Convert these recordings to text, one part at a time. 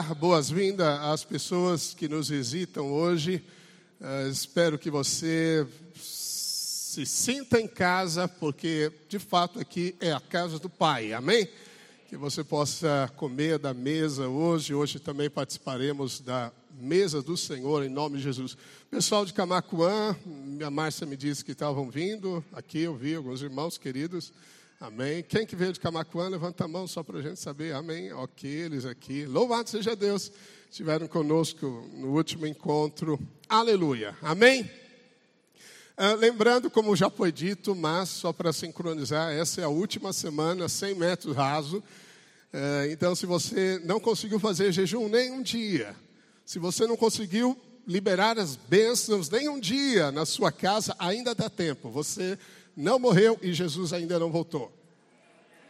boas-vindas às pessoas que nos visitam hoje. Uh, espero que você se sinta em casa, porque de fato aqui é a casa do Pai, amém? Que você possa comer da mesa hoje. Hoje também participaremos da mesa do Senhor, em nome de Jesus. Pessoal de Camacuã, a Márcia me disse que estavam vindo. Aqui eu vi alguns irmãos queridos. Amém. Quem que veio de Camacuã, levanta a mão só para a gente saber. Amém. Ok, eles aqui. Louvado seja Deus. Estiveram conosco no último encontro. Aleluia. Amém. Ah, lembrando, como já foi dito, mas só para sincronizar, essa é a última semana, 100 metros raso. Ah, então, se você não conseguiu fazer jejum nem um dia, se você não conseguiu liberar as bênçãos nem um dia na sua casa, ainda dá tempo. Você não morreu e Jesus ainda não voltou.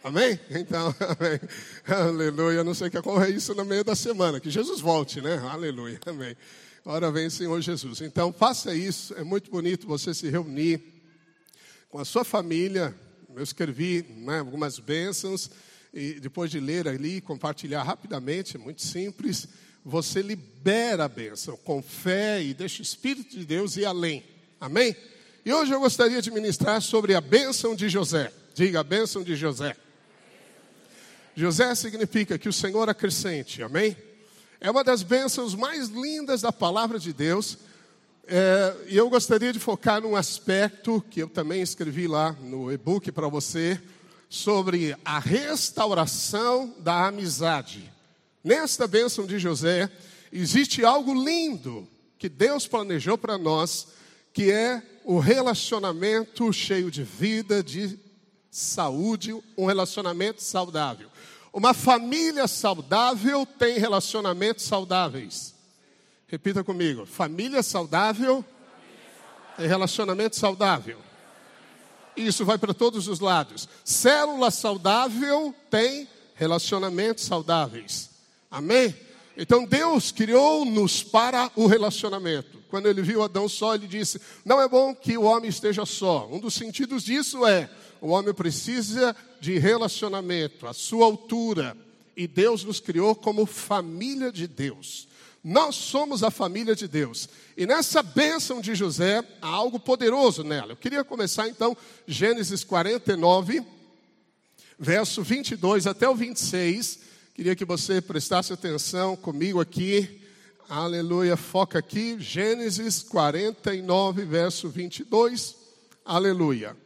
Amém? Então, amém. aleluia. Não sei que ocorra isso no meio da semana, que Jesus volte, né? Aleluia, amém. Ora vem, Senhor Jesus. Então, faça isso. É muito bonito você se reunir com a sua família. Eu escrevi né, algumas bênçãos e depois de ler ali, compartilhar rapidamente, é muito simples. Você libera a bênção com fé e deixa o Espírito de Deus ir além. Amém? E hoje eu gostaria de ministrar sobre a bênção de José. Diga a bênção de José. José significa que o Senhor acrescente, amém? É uma das bênçãos mais lindas da palavra de Deus. É, e eu gostaria de focar num aspecto que eu também escrevi lá no e-book para você, sobre a restauração da amizade. Nesta bênção de José, existe algo lindo que Deus planejou para nós, que é o relacionamento cheio de vida, de saúde, um relacionamento saudável. Uma família saudável tem relacionamentos saudáveis. Repita comigo: família saudável tem relacionamento saudável. Isso vai para todos os lados. Célula saudável tem relacionamentos saudáveis. Amém? Então Deus criou-nos para o relacionamento. Quando ele viu Adão só, ele disse: Não é bom que o homem esteja só. Um dos sentidos disso é: o homem precisa de relacionamento, a sua altura. E Deus nos criou como família de Deus. Nós somos a família de Deus. E nessa bênção de José, há algo poderoso nela. Eu queria começar então, Gênesis 49, verso 22 até o 26 Queria que você prestasse atenção comigo aqui. Aleluia, foca aqui. Gênesis 49, verso 22. Aleluia.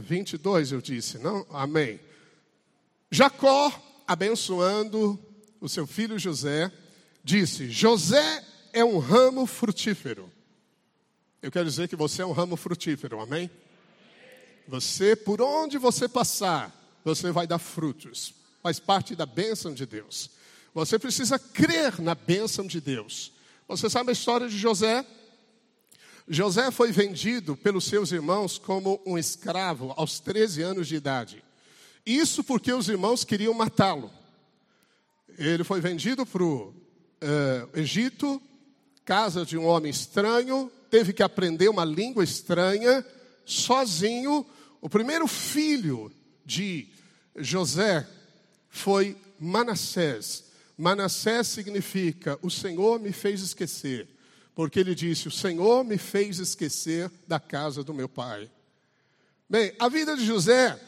22 é, eu disse, não? Amém. Jacó, abençoando o seu filho José, disse: José é um ramo frutífero. Eu quero dizer que você é um ramo frutífero, amém? Você, por onde você passar, você vai dar frutos faz parte da bênção de Deus. Você precisa crer na bênção de Deus. Você sabe a história de José? José foi vendido pelos seus irmãos como um escravo aos 13 anos de idade. Isso porque os irmãos queriam matá-lo. Ele foi vendido para o uh, Egito, casa de um homem estranho, teve que aprender uma língua estranha, sozinho. O primeiro filho de José foi Manassés. Manassés significa o Senhor me fez esquecer, porque ele disse: O Senhor me fez esquecer da casa do meu pai. Bem, a vida de José,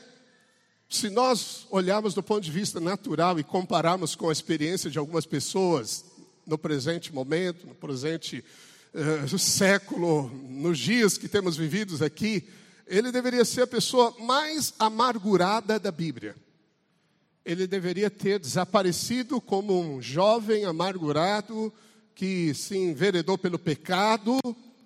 se nós olharmos do ponto de vista natural e compararmos com a experiência de algumas pessoas no presente momento, no presente uh, século, nos dias que temos vividos aqui, ele deveria ser a pessoa mais amargurada da Bíblia ele deveria ter desaparecido como um jovem amargurado que se enveredou pelo pecado,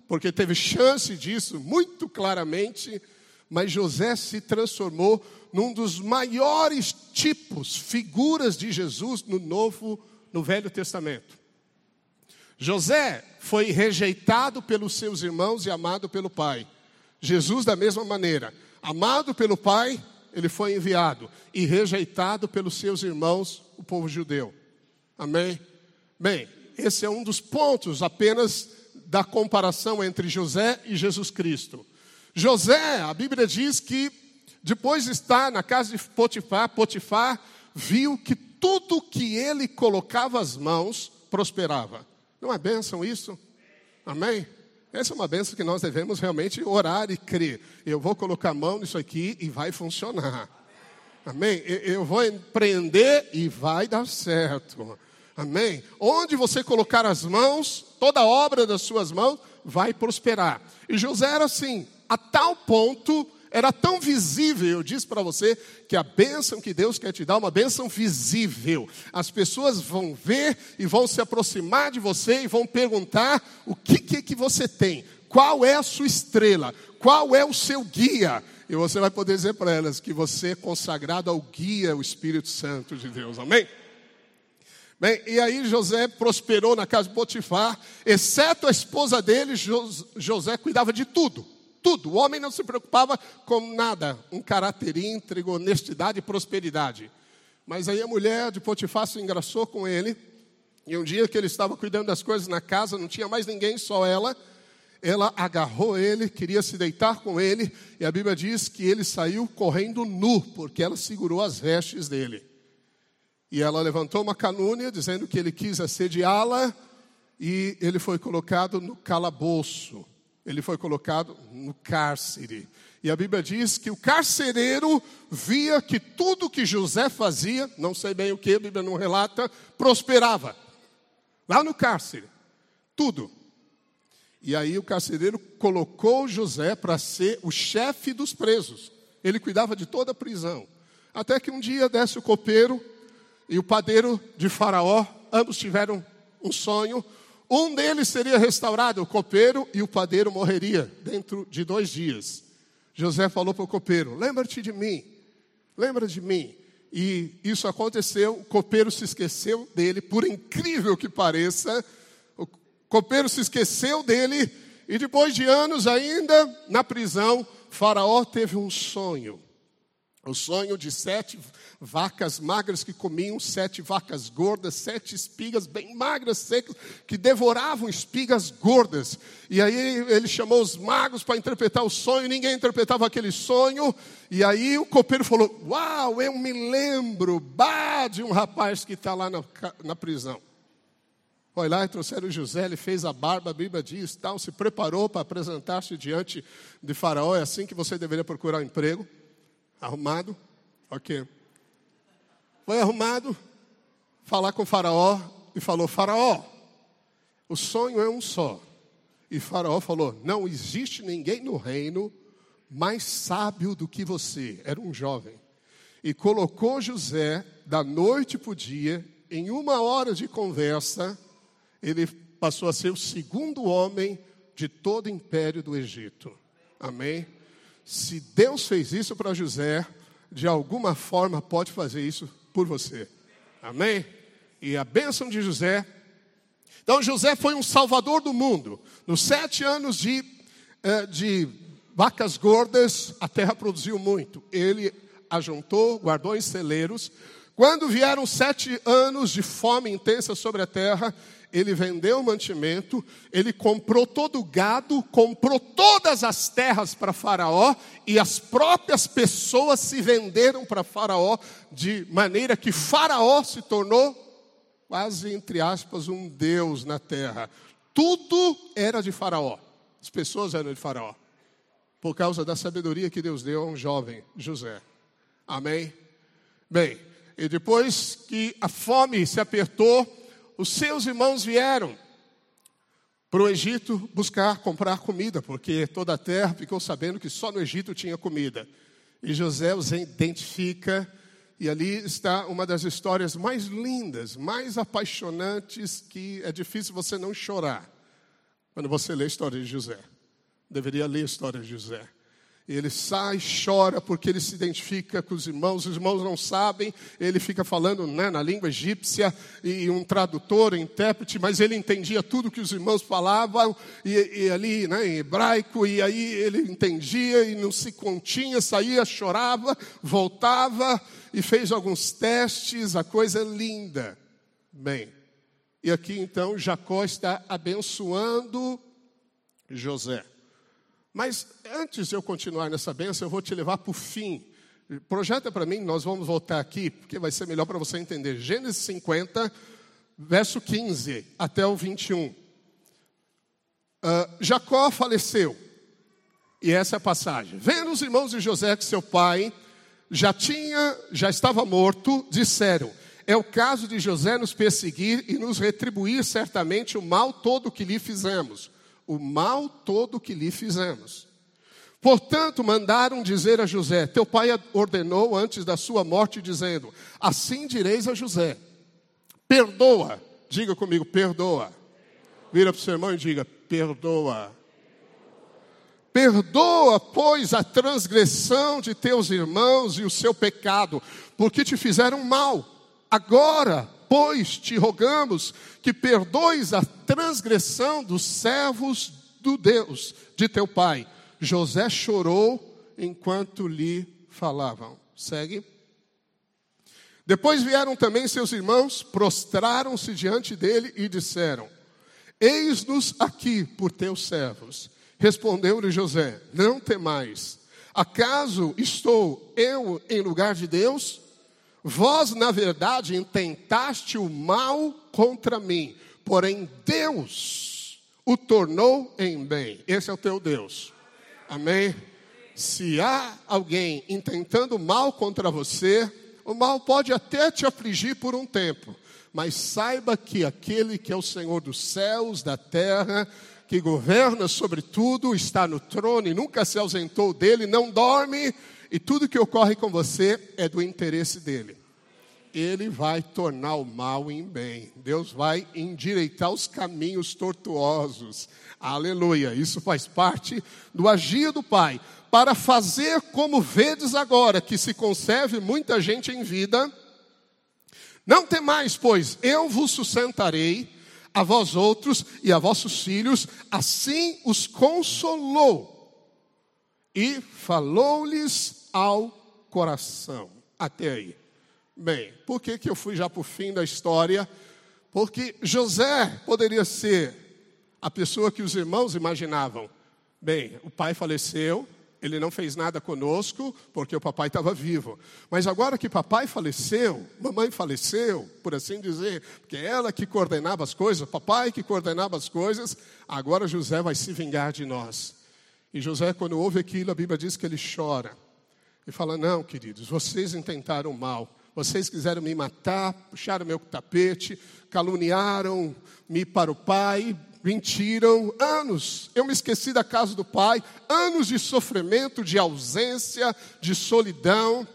porque teve chance disso muito claramente, mas José se transformou num dos maiores tipos, figuras de Jesus no Novo, no Velho Testamento. José foi rejeitado pelos seus irmãos e amado pelo Pai. Jesus, da mesma maneira, amado pelo Pai, ele foi enviado e rejeitado pelos seus irmãos, o povo judeu. Amém? Bem, esse é um dos pontos apenas da comparação entre José e Jesus Cristo. José, a Bíblia diz que depois de estar na casa de Potifar, Potifar viu que tudo que ele colocava as mãos prosperava. Não é bênção isso? Amém? Essa é uma bênção que nós devemos realmente orar e crer. Eu vou colocar a mão nisso aqui e vai funcionar. Amém? Eu vou empreender e vai dar certo. Amém? Onde você colocar as mãos, toda obra das suas mãos vai prosperar. E José era assim, a tal ponto era tão visível, eu disse para você que a bênção que Deus quer te dar é uma bênção visível. As pessoas vão ver e vão se aproximar de você e vão perguntar o que, que, que você tem, qual é a sua estrela, qual é o seu guia. E você vai poder dizer para elas que você é consagrado ao guia, o Espírito Santo de Deus. Amém? Bem, e aí José prosperou na casa de Potifar, exceto a esposa dele, José cuidava de tudo tudo. O homem não se preocupava com nada. Um caráter íntegro, honestidade e prosperidade. Mas aí a mulher de Potifar se engraçou com ele. E um dia que ele estava cuidando das coisas na casa, não tinha mais ninguém, só ela. Ela agarrou ele, queria se deitar com ele. E a Bíblia diz que ele saiu correndo nu, porque ela segurou as vestes dele. E ela levantou uma canúnia, dizendo que ele quis assediá-la. E ele foi colocado no calabouço ele foi colocado no cárcere. E a Bíblia diz que o carcereiro via que tudo que José fazia, não sei bem o que, a Bíblia não relata, prosperava. Lá no cárcere. Tudo. E aí o carcereiro colocou José para ser o chefe dos presos. Ele cuidava de toda a prisão. Até que um dia desce o copeiro e o padeiro de Faraó, ambos tiveram um sonho. Um deles seria restaurado, o copeiro, e o padeiro morreria dentro de dois dias. José falou para o copeiro: Lembra-te de mim, lembra de mim. E isso aconteceu, o copeiro se esqueceu dele, por incrível que pareça, o copeiro se esqueceu dele, e depois de anos ainda na prisão, Faraó teve um sonho. O sonho de sete vacas magras que comiam, sete vacas gordas, sete espigas bem magras, secas, que devoravam espigas gordas. E aí ele chamou os magos para interpretar o sonho, ninguém interpretava aquele sonho. E aí o copeiro falou: Uau, eu me lembro, bah, de um rapaz que está lá na, na prisão. Foi lá e trouxeram José, ele fez a barba, a Bíblia diz, tal, se preparou para apresentar-se diante de Faraó. É assim que você deveria procurar um emprego. Arrumado? Ok. Foi arrumado, falar com o Faraó e falou: Faraó, o sonho é um só. E Faraó falou: Não existe ninguém no reino mais sábio do que você. Era um jovem. E colocou José da noite para o dia, em uma hora de conversa, ele passou a ser o segundo homem de todo o império do Egito. Amém? Se Deus fez isso para José, de alguma forma pode fazer isso por você. Amém? E a bênção de José. Então, José foi um salvador do mundo. Nos sete anos de, eh, de vacas gordas, a terra produziu muito. Ele ajuntou, guardou em celeiros. Quando vieram sete anos de fome intensa sobre a terra, ele vendeu o mantimento, ele comprou todo o gado, comprou todas as terras para Faraó, e as próprias pessoas se venderam para Faraó, de maneira que Faraó se tornou, quase entre aspas, um deus na terra. Tudo era de Faraó, as pessoas eram de Faraó, por causa da sabedoria que Deus deu a um jovem, José. Amém? Bem, e depois que a fome se apertou, os seus irmãos vieram para o Egito buscar comprar comida, porque toda a terra ficou sabendo que só no Egito tinha comida. E José os identifica, e ali está uma das histórias mais lindas, mais apaixonantes, que é difícil você não chorar quando você lê a história de José. Deveria ler a história de José. Ele sai, chora porque ele se identifica com os irmãos, os irmãos não sabem, ele fica falando né, na língua egípcia, e um tradutor, um intérprete, mas ele entendia tudo que os irmãos falavam, e, e ali né, em hebraico, e aí ele entendia e não se continha, saía, chorava, voltava e fez alguns testes, a coisa é linda. Bem, e aqui então Jacó está abençoando José. Mas antes de eu continuar nessa bênção, eu vou te levar para o fim Projeta para mim, nós vamos voltar aqui, porque vai ser melhor para você entender. Gênesis 50, verso 15 até o 21. Uh, ah, Jacó faleceu, e essa é a passagem. Vendo os irmãos de José que seu pai já tinha, já estava morto, disseram: É o caso de José nos perseguir e nos retribuir certamente o mal todo que lhe fizemos. O mal todo que lhe fizemos. Portanto, mandaram dizer a José: Teu pai ordenou antes da sua morte, dizendo: Assim direis a José: Perdoa. Diga comigo: Perdoa. Vira para o seu irmão e diga: Perdoa. Perdoa, pois, a transgressão de teus irmãos e o seu pecado, porque te fizeram mal. Agora, pois, te rogamos que perdoes a transgressão dos servos do Deus, de teu pai. José chorou enquanto lhe falavam. Segue. Depois vieram também seus irmãos, prostraram-se diante dele e disseram: Eis-nos aqui por teus servos. Respondeu-lhe José: Não temais. Acaso estou eu em lugar de Deus? Vós, na verdade, intentaste o mal contra mim, porém Deus o tornou em bem. Esse é o teu Deus. Amém? Se há alguém intentando mal contra você, o mal pode até te afligir por um tempo, mas saiba que aquele que é o Senhor dos céus, da terra, que governa sobre tudo, está no trono e nunca se ausentou dele, não dorme, e tudo que ocorre com você é do interesse dele. Ele vai tornar o mal em bem. Deus vai endireitar os caminhos tortuosos. Aleluia. Isso faz parte do agir do Pai. Para fazer como vedes agora, que se conserve muita gente em vida. Não temais, pois eu vos sustentarei a vós outros e a vossos filhos, assim os consolou e falou-lhes ao coração. Até aí. Bem, por que, que eu fui já para o fim da história? Porque José poderia ser a pessoa que os irmãos imaginavam. Bem, o pai faleceu, ele não fez nada conosco porque o papai estava vivo. Mas agora que papai faleceu, mamãe faleceu, por assim dizer, porque é ela que coordenava as coisas, papai que coordenava as coisas, agora José vai se vingar de nós. E José, quando ouve aquilo, a Bíblia diz que ele chora. E fala: Não, queridos, vocês intentaram mal. Vocês quiseram me matar, puxaram meu tapete, caluniaram-me para o pai, mentiram, anos. Eu me esqueci da casa do pai, anos de sofrimento, de ausência, de solidão,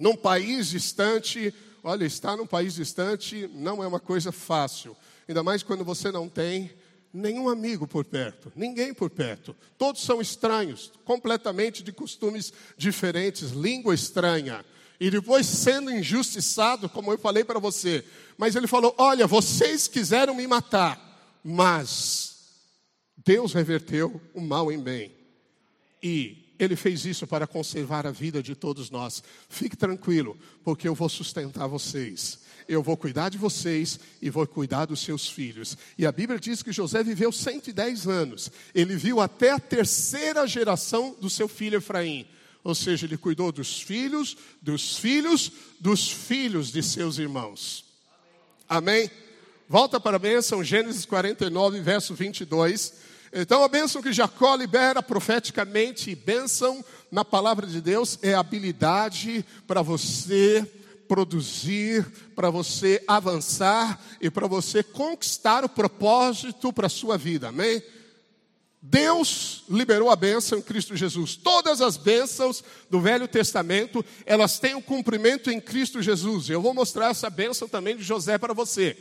num país distante. Olha, estar num país distante não é uma coisa fácil, ainda mais quando você não tem nenhum amigo por perto, ninguém por perto. Todos são estranhos, completamente de costumes diferentes, língua estranha. E depois sendo injustiçado, como eu falei para você. Mas ele falou: Olha, vocês quiseram me matar, mas Deus reverteu o mal em bem. E Ele fez isso para conservar a vida de todos nós. Fique tranquilo, porque eu vou sustentar vocês. Eu vou cuidar de vocês e vou cuidar dos seus filhos. E a Bíblia diz que José viveu 110 anos. Ele viu até a terceira geração do seu filho Efraim. Ou seja, ele cuidou dos filhos, dos filhos, dos filhos de seus irmãos. Amém? Volta para a bênção, Gênesis 49, verso 22. Então, a bênção que Jacó libera profeticamente, bênção na palavra de Deus, é habilidade para você produzir, para você avançar e para você conquistar o propósito para a sua vida, amém? Deus liberou a bênção em Cristo Jesus. Todas as bênçãos do Velho Testamento, elas têm um cumprimento em Cristo Jesus. Eu vou mostrar essa bênção também de José para você.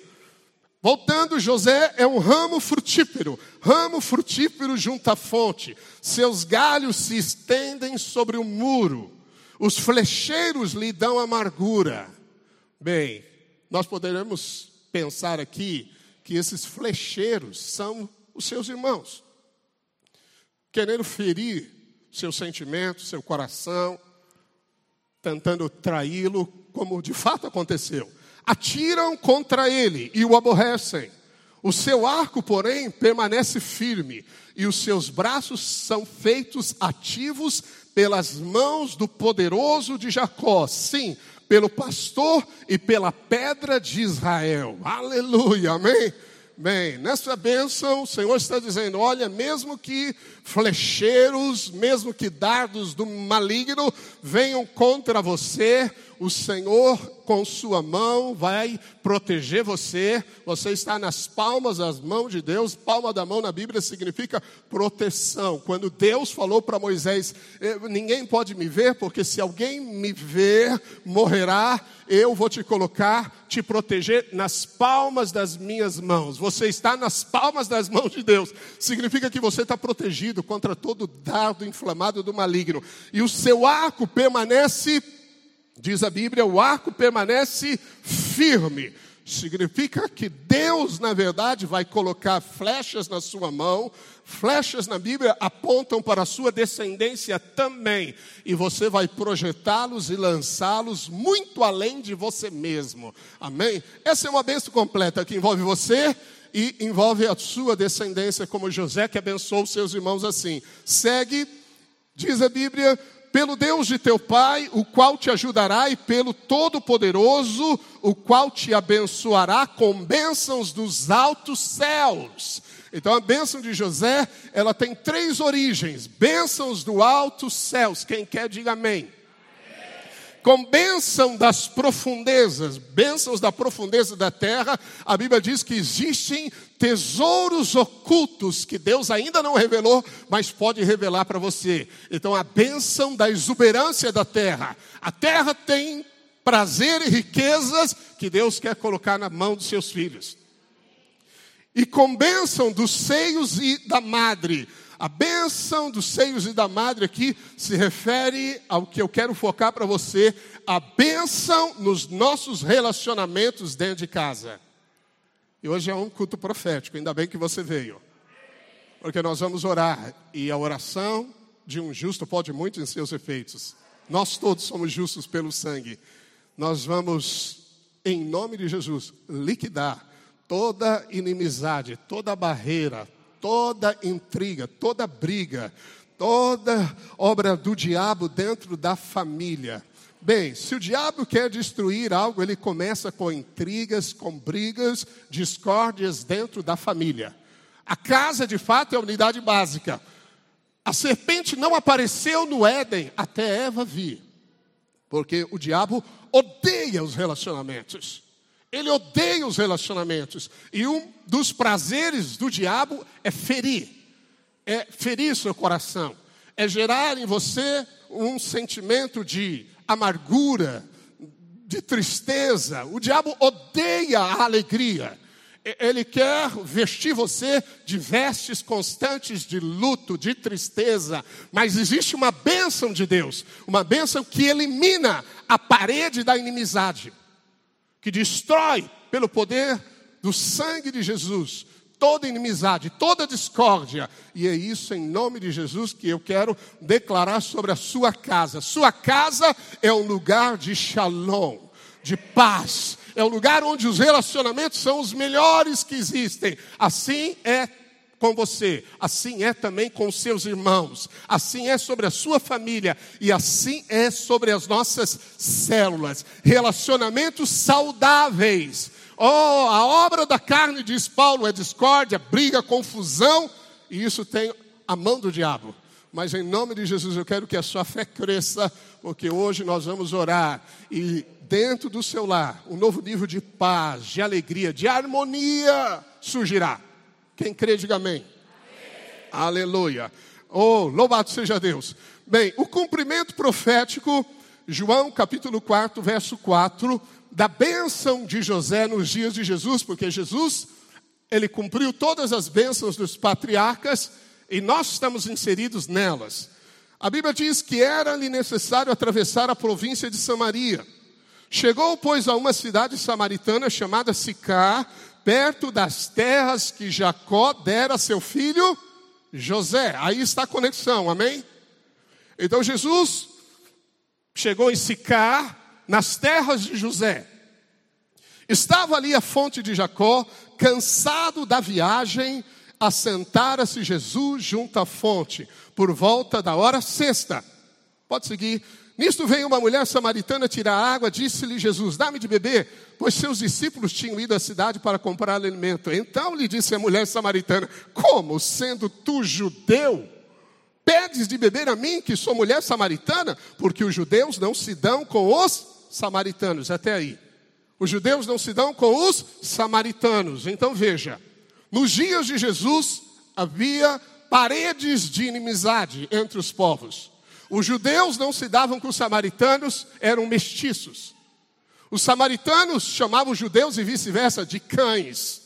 Voltando, José é um ramo frutífero, ramo frutífero junto à fonte. Seus galhos se estendem sobre o muro. Os flecheiros lhe dão amargura. Bem, nós poderemos pensar aqui que esses flecheiros são os seus irmãos, querendo ferir seus sentimentos, seu coração, tentando traí-lo, como de fato aconteceu atiram contra ele e o aborrecem. O seu arco, porém, permanece firme, e os seus braços são feitos ativos, pelas mãos do poderoso de Jacó, sim, pelo pastor e pela pedra de Israel. Aleluia, amém? Bem, nessa bênção, o Senhor está dizendo: olha, mesmo que flecheiros, mesmo que dardos do maligno venham contra você, o Senhor com sua mão vai proteger você. Você está nas palmas das mãos de Deus. Palma da mão na Bíblia significa proteção. Quando Deus falou para Moisés: Ninguém pode me ver, porque se alguém me ver, morrerá. Eu vou te colocar, te proteger nas palmas das minhas mãos. Você está nas palmas das mãos de Deus. Significa que você está protegido contra todo dardo inflamado do maligno. E o seu arco permanece Diz a Bíblia, o arco permanece firme. Significa que Deus, na verdade, vai colocar flechas na sua mão. Flechas na Bíblia apontam para a sua descendência também. E você vai projetá-los e lançá-los muito além de você mesmo. Amém? Essa é uma bênção completa que envolve você e envolve a sua descendência, como José que abençoou seus irmãos assim. Segue, diz a Bíblia, pelo Deus de teu pai, o qual te ajudará, e pelo Todo-Poderoso, o qual te abençoará com bênçãos dos altos céus. Então a bênção de José, ela tem três origens: bênçãos do altos céus. Quem quer, diga amém com bênção das profundezas, bênçãos da profundeza da terra, a Bíblia diz que existem tesouros ocultos que Deus ainda não revelou, mas pode revelar para você. Então, a bênção da exuberância da terra. A terra tem prazer e riquezas que Deus quer colocar na mão dos seus filhos. E com bênção dos seios e da madre, a bênção dos seios e da madre aqui se refere ao que eu quero focar para você, a bênção nos nossos relacionamentos dentro de casa. E hoje é um culto profético, ainda bem que você veio. Porque nós vamos orar e a oração de um justo pode muito em seus efeitos. Nós todos somos justos pelo sangue. Nós vamos, em nome de Jesus, liquidar toda inimizade, toda barreira, toda intriga, toda briga, toda obra do diabo dentro da família. Bem, se o diabo quer destruir algo, ele começa com intrigas, com brigas, discórdias dentro da família. A casa, de fato, é a unidade básica. A serpente não apareceu no Éden até Eva vir, porque o diabo odeia os relacionamentos. Ele odeia os relacionamentos. E um dos prazeres do diabo é ferir. É ferir seu coração. É gerar em você um sentimento de amargura, de tristeza. O diabo odeia a alegria. Ele quer vestir você de vestes constantes de luto, de tristeza, mas existe uma bênção de Deus, uma bênção que elimina a parede da inimizade que destrói pelo poder do sangue de Jesus toda inimizade, toda discórdia. E é isso em nome de Jesus que eu quero declarar sobre a sua casa. Sua casa é um lugar de shalom, de paz. É um lugar onde os relacionamentos são os melhores que existem. Assim é com você, assim é também com seus irmãos, assim é sobre a sua família e assim é sobre as nossas células. Relacionamentos saudáveis. Oh, a obra da carne, diz Paulo, é discórdia, briga, confusão, e isso tem a mão do diabo. Mas em nome de Jesus eu quero que a sua fé cresça, porque hoje nós vamos orar e dentro do seu lar um novo nível de paz, de alegria, de harmonia surgirá. Quem crê, diga amém. amém. Aleluia. Oh, louvado seja Deus. Bem, o cumprimento profético, João capítulo 4, verso 4, da bênção de José nos dias de Jesus, porque Jesus, ele cumpriu todas as bênçãos dos patriarcas e nós estamos inseridos nelas. A Bíblia diz que era-lhe necessário atravessar a província de Samaria. Chegou, pois, a uma cidade samaritana chamada Sicar, perto das terras que Jacó dera a seu filho José. Aí está a conexão, amém? Então Jesus chegou em Sicar, nas terras de José. Estava ali a fonte de Jacó, cansado da viagem, assentara-se Jesus junto à fonte, por volta da hora sexta. Pode seguir. Nisto veio uma mulher samaritana tirar água, disse-lhe Jesus: Dá-me de beber, pois seus discípulos tinham ido à cidade para comprar alimento. Então lhe disse a mulher samaritana: Como, sendo tu judeu, pedes de beber a mim, que sou mulher samaritana? Porque os judeus não se dão com os samaritanos. Até aí. Os judeus não se dão com os samaritanos. Então veja: nos dias de Jesus havia paredes de inimizade entre os povos. Os judeus não se davam com os samaritanos, eram mestiços. Os samaritanos chamavam os judeus e vice-versa de cães.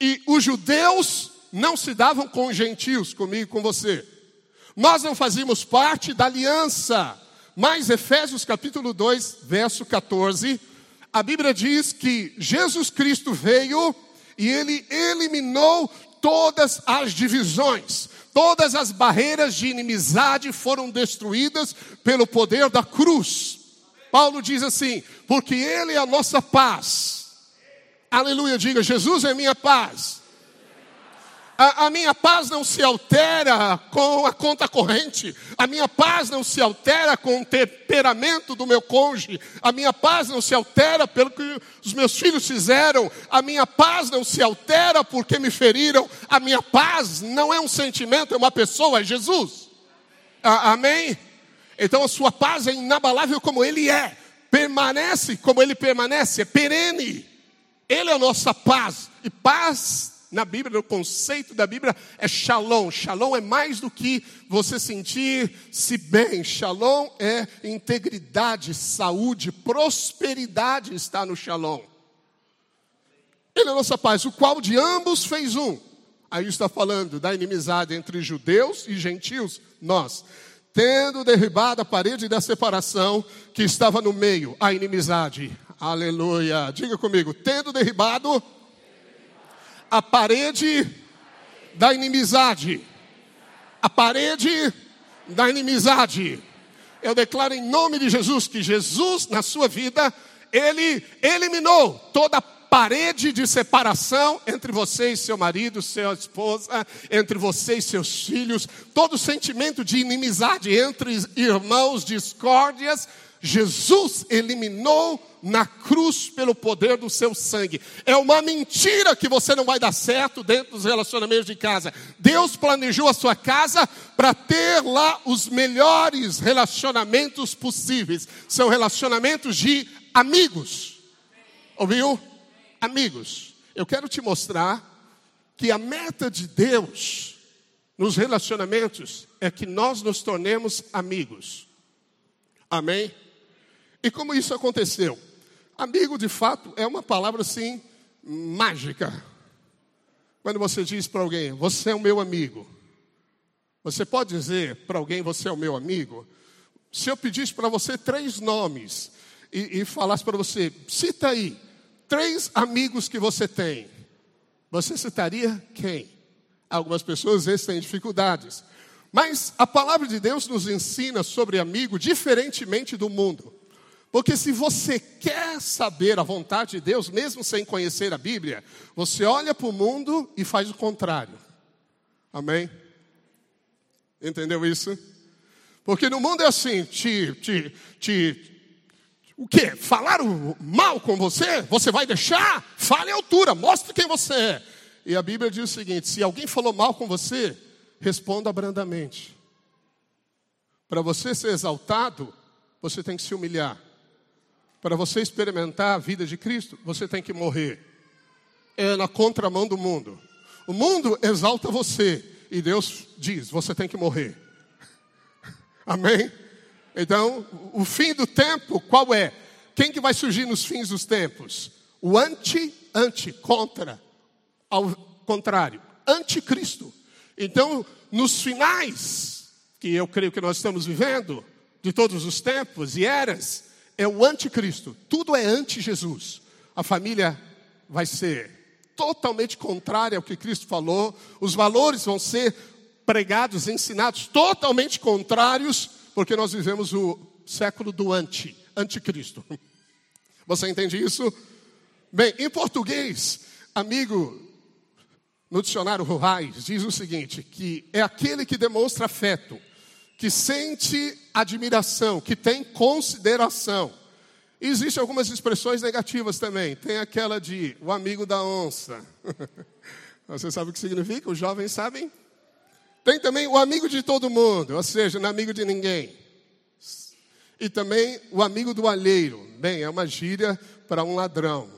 E os judeus não se davam com os gentios, comigo e com você. Nós não fazíamos parte da aliança. Mas Efésios capítulo 2, verso 14, a Bíblia diz que Jesus Cristo veio e ele eliminou todas as divisões, todas as barreiras de inimizade foram destruídas pelo poder da cruz. Paulo diz assim: porque Ele é a nossa paz. Aleluia, diga: Jesus é minha paz. A, a, minha paz não se altera com a conta corrente, a minha paz não se altera com o temperamento do meu cônjuge, a minha paz não se altera pelo que os meus filhos fizeram, a minha paz não se altera porque me feriram, a minha paz não é um sentimento, é uma pessoa, é Jesus. A, amém? Então a sua paz é inabalável como Ele é, permanece como Ele permanece, é perene. Ele é a nossa paz, e paz na Bíblia, o conceito da Bíblia é shalom. Shalom é mais do que você sentir-se bem. Shalom é integridade, saúde, prosperidade está no shalom. Ele é a nossa paz, o qual de ambos fez um. Aí está falando da inimizade entre judeus e gentios, nós. Tendo derribado a parede da separação que estava no meio, a inimizade. Aleluia. Diga comigo, tendo derribado a parede da inimizade. A parede da inimizade. Eu declaro em nome de Jesus que Jesus, na sua vida, ele eliminou toda a parede de separação entre você e seu marido, sua esposa, entre você e seus filhos, todo sentimento de inimizade entre irmãos, discórdias, Jesus eliminou na cruz pelo poder do seu sangue. É uma mentira que você não vai dar certo dentro dos relacionamentos de casa. Deus planejou a sua casa para ter lá os melhores relacionamentos possíveis. São relacionamentos de amigos. Ouviu? Amigos. Eu quero te mostrar que a meta de Deus nos relacionamentos é que nós nos tornemos amigos. Amém? E como isso aconteceu? Amigo, de fato, é uma palavra assim mágica. Quando você diz para alguém, você é o meu amigo. Você pode dizer para alguém, você é o meu amigo? Se eu pedisse para você três nomes e, e falasse para você, cita aí três amigos que você tem, você citaria quem? Algumas pessoas vezes têm dificuldades. Mas a palavra de Deus nos ensina sobre amigo diferentemente do mundo. Porque se você quer saber a vontade de Deus, mesmo sem conhecer a Bíblia, você olha para o mundo e faz o contrário. Amém? Entendeu isso? Porque no mundo é assim, te, te, te, o que? Falaram mal com você? Você vai deixar? Fale à altura, mostre quem você é. E a Bíblia diz o seguinte: se alguém falou mal com você, responda brandamente. Para você ser exaltado, você tem que se humilhar. Para você experimentar a vida de Cristo, você tem que morrer. É na contramão do mundo. O mundo exalta você e Deus diz: você tem que morrer. Amém? Então, o fim do tempo, qual é? Quem que vai surgir nos fins dos tempos? O anti, anti, contra, ao contrário, anticristo. Então, nos finais, que eu creio que nós estamos vivendo, de todos os tempos e eras, é o anticristo, tudo é anti-Jesus. A família vai ser totalmente contrária ao que Cristo falou, os valores vão ser pregados, ensinados totalmente contrários, porque nós vivemos o século do anti, anticristo. Você entende isso? Bem, em português, amigo, no dicionário Rurais, diz o seguinte: que é aquele que demonstra afeto, que sente admiração, que tem consideração. Existem algumas expressões negativas também. Tem aquela de o amigo da onça. Você sabe o que significa? Os jovens sabem? Tem também o amigo de todo mundo, ou seja, não é amigo de ninguém. E também o amigo do alheiro. Bem, é uma gíria para um ladrão,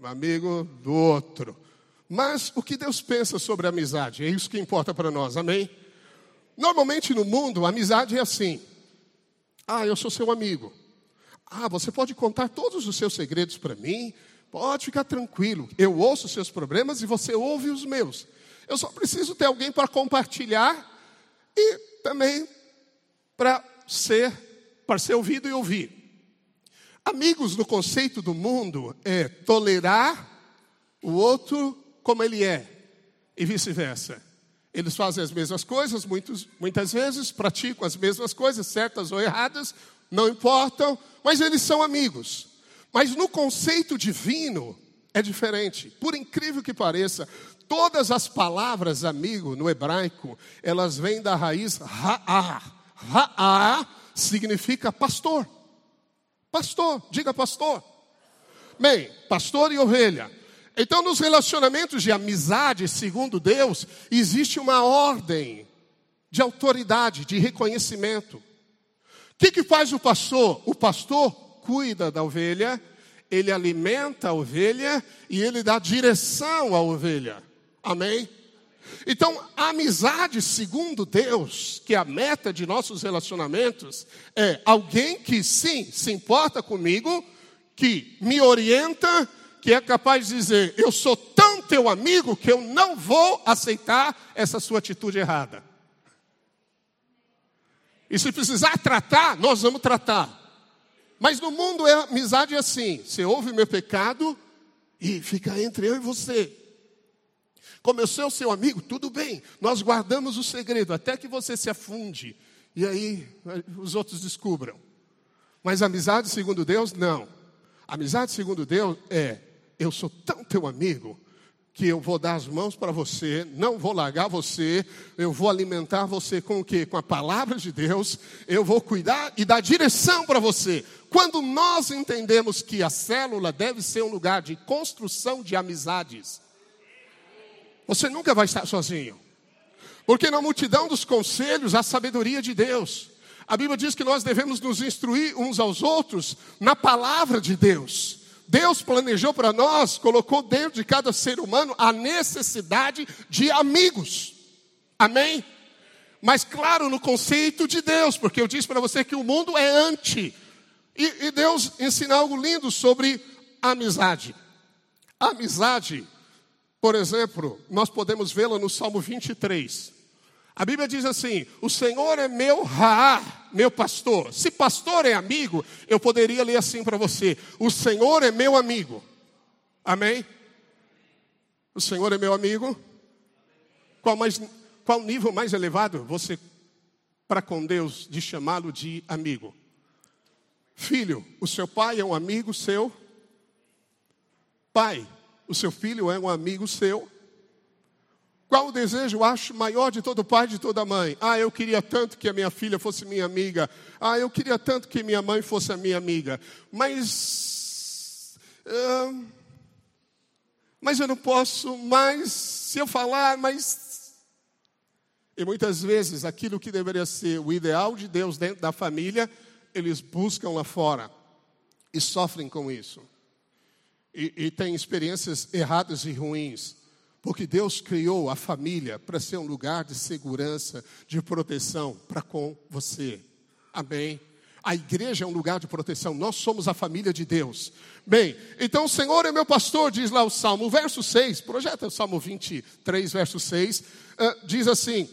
um amigo do outro. Mas o que Deus pensa sobre a amizade? É isso que importa para nós, amém? Normalmente no mundo, amizade é assim: ah, eu sou seu amigo. Ah, você pode contar todos os seus segredos para mim, pode ficar tranquilo. Eu ouço os seus problemas e você ouve os meus. Eu só preciso ter alguém para compartilhar e também para ser, para ser ouvido e ouvir. Amigos no conceito do mundo é tolerar o outro como ele é e vice-versa. Eles fazem as mesmas coisas, muitos, muitas vezes praticam as mesmas coisas, certas ou erradas, não importam, mas eles são amigos. Mas no conceito divino é diferente. Por incrível que pareça, todas as palavras amigo no hebraico, elas vêm da raiz ra'a. Ra'a significa pastor. Pastor, diga pastor. Bem, pastor e ovelha. Então, nos relacionamentos de amizade, segundo Deus, existe uma ordem de autoridade, de reconhecimento. O que, que faz o pastor? O pastor cuida da ovelha, ele alimenta a ovelha e ele dá direção à ovelha. Amém? Então, a amizade, segundo Deus, que é a meta de nossos relacionamentos, é alguém que sim se importa comigo, que me orienta que é capaz de dizer: Eu sou tão teu amigo que eu não vou aceitar essa sua atitude errada. E se precisar tratar, nós vamos tratar. Mas no mundo é amizade assim: você ouve meu pecado e fica entre eu e você. Como eu sou seu amigo, tudo bem, nós guardamos o segredo até que você se afunde e aí os outros descubram. Mas amizade segundo Deus, não. Amizade segundo Deus é eu sou tão teu amigo que eu vou dar as mãos para você, não vou largar você, eu vou alimentar você com o quê? Com a palavra de Deus, eu vou cuidar e dar direção para você. Quando nós entendemos que a célula deve ser um lugar de construção de amizades, você nunca vai estar sozinho. Porque na multidão dos conselhos há sabedoria de Deus. A Bíblia diz que nós devemos nos instruir uns aos outros na palavra de Deus. Deus planejou para nós, colocou dentro de cada ser humano a necessidade de amigos. Amém? Mas claro, no conceito de Deus, porque eu disse para você que o mundo é anti. E, e Deus ensina algo lindo sobre amizade. Amizade, por exemplo, nós podemos vê-la no Salmo 23. A Bíblia diz assim: O Senhor é meu Ra, meu pastor. Se pastor é amigo, eu poderia ler assim para você: O Senhor é meu amigo. Amém? O Senhor é meu amigo. Qual, mais, qual nível mais elevado você, para com Deus, de chamá-lo de amigo? Filho, o seu pai é um amigo seu. Pai, o seu filho é um amigo seu. Qual o desejo, acho, maior de todo pai e de toda mãe? Ah, eu queria tanto que a minha filha fosse minha amiga. Ah, eu queria tanto que minha mãe fosse a minha amiga. Mas. Uh, mas eu não posso mais. Se eu falar, mas. E muitas vezes aquilo que deveria ser o ideal de Deus dentro da família, eles buscam lá fora e sofrem com isso. E, e têm experiências erradas e ruins. Porque Deus criou a família para ser um lugar de segurança, de proteção para com você. Amém? A igreja é um lugar de proteção, nós somos a família de Deus. Bem, então o Senhor é meu pastor, diz lá o Salmo, verso 6, projeta o Salmo 23, verso 6, uh, diz assim: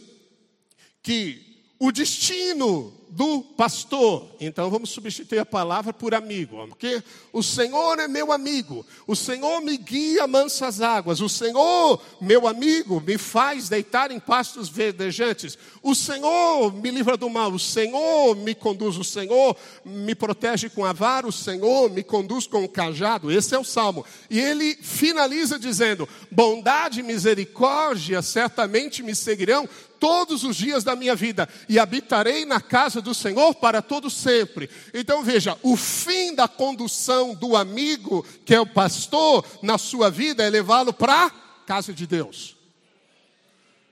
que o destino do pastor. Então vamos substituir a palavra por amigo, porque o Senhor é meu amigo, o Senhor me guia mansas águas, o Senhor, meu amigo, me faz deitar em pastos verdejantes, o Senhor me livra do mal, o Senhor me conduz, o Senhor me protege com a vara, o Senhor me conduz com o cajado. Esse é o salmo. E ele finaliza dizendo: bondade e misericórdia certamente me seguirão todos os dias da minha vida e habitarei na casa do Senhor para todo sempre. Então veja, o fim da condução do amigo, que é o pastor, na sua vida é levá-lo para a casa de Deus.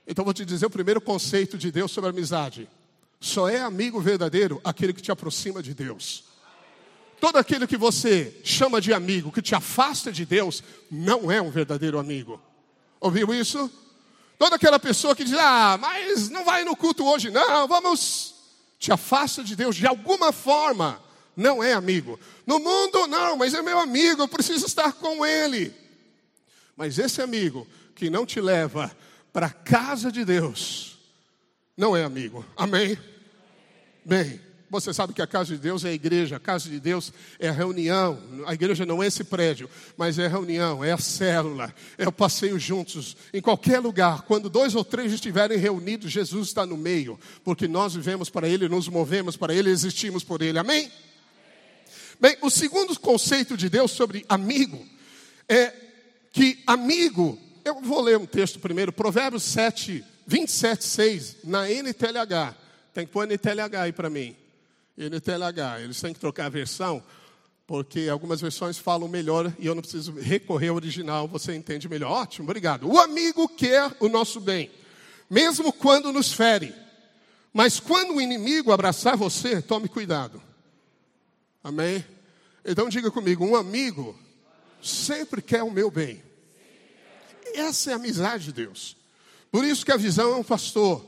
Então vou te dizer o primeiro conceito de Deus sobre amizade. Só é amigo verdadeiro aquele que te aproxima de Deus. Todo aquele que você chama de amigo, que te afasta de Deus, não é um verdadeiro amigo. Ouviu isso? Toda aquela pessoa que diz, ah, mas não vai no culto hoje, não, vamos. Te afasta de Deus de alguma forma, não é amigo. No mundo, não, mas é meu amigo, eu preciso estar com ele. Mas esse amigo que não te leva para a casa de Deus, não é amigo. Amém? Bem. Você sabe que a casa de Deus é a igreja, a casa de Deus é a reunião. A igreja não é esse prédio, mas é a reunião, é a célula, é o passeio juntos. Em qualquer lugar, quando dois ou três estiverem reunidos, Jesus está no meio, porque nós vivemos para Ele, nos movemos para Ele, existimos por Ele. Amém? Bem, o segundo conceito de Deus sobre amigo é que amigo, eu vou ler um texto primeiro, Provérbios 7, 27, 6, na NTLH. Tem que pôr NTLH aí para mim NTLH. Eles têm que trocar a versão, porque algumas versões falam melhor e eu não preciso recorrer ao original, você entende melhor. Ótimo, obrigado. O amigo quer o nosso bem, mesmo quando nos fere. Mas quando o inimigo abraçar você, tome cuidado. Amém? Então diga comigo: um amigo sempre quer o meu bem. Essa é a amizade de Deus. Por isso que a visão é um pastor.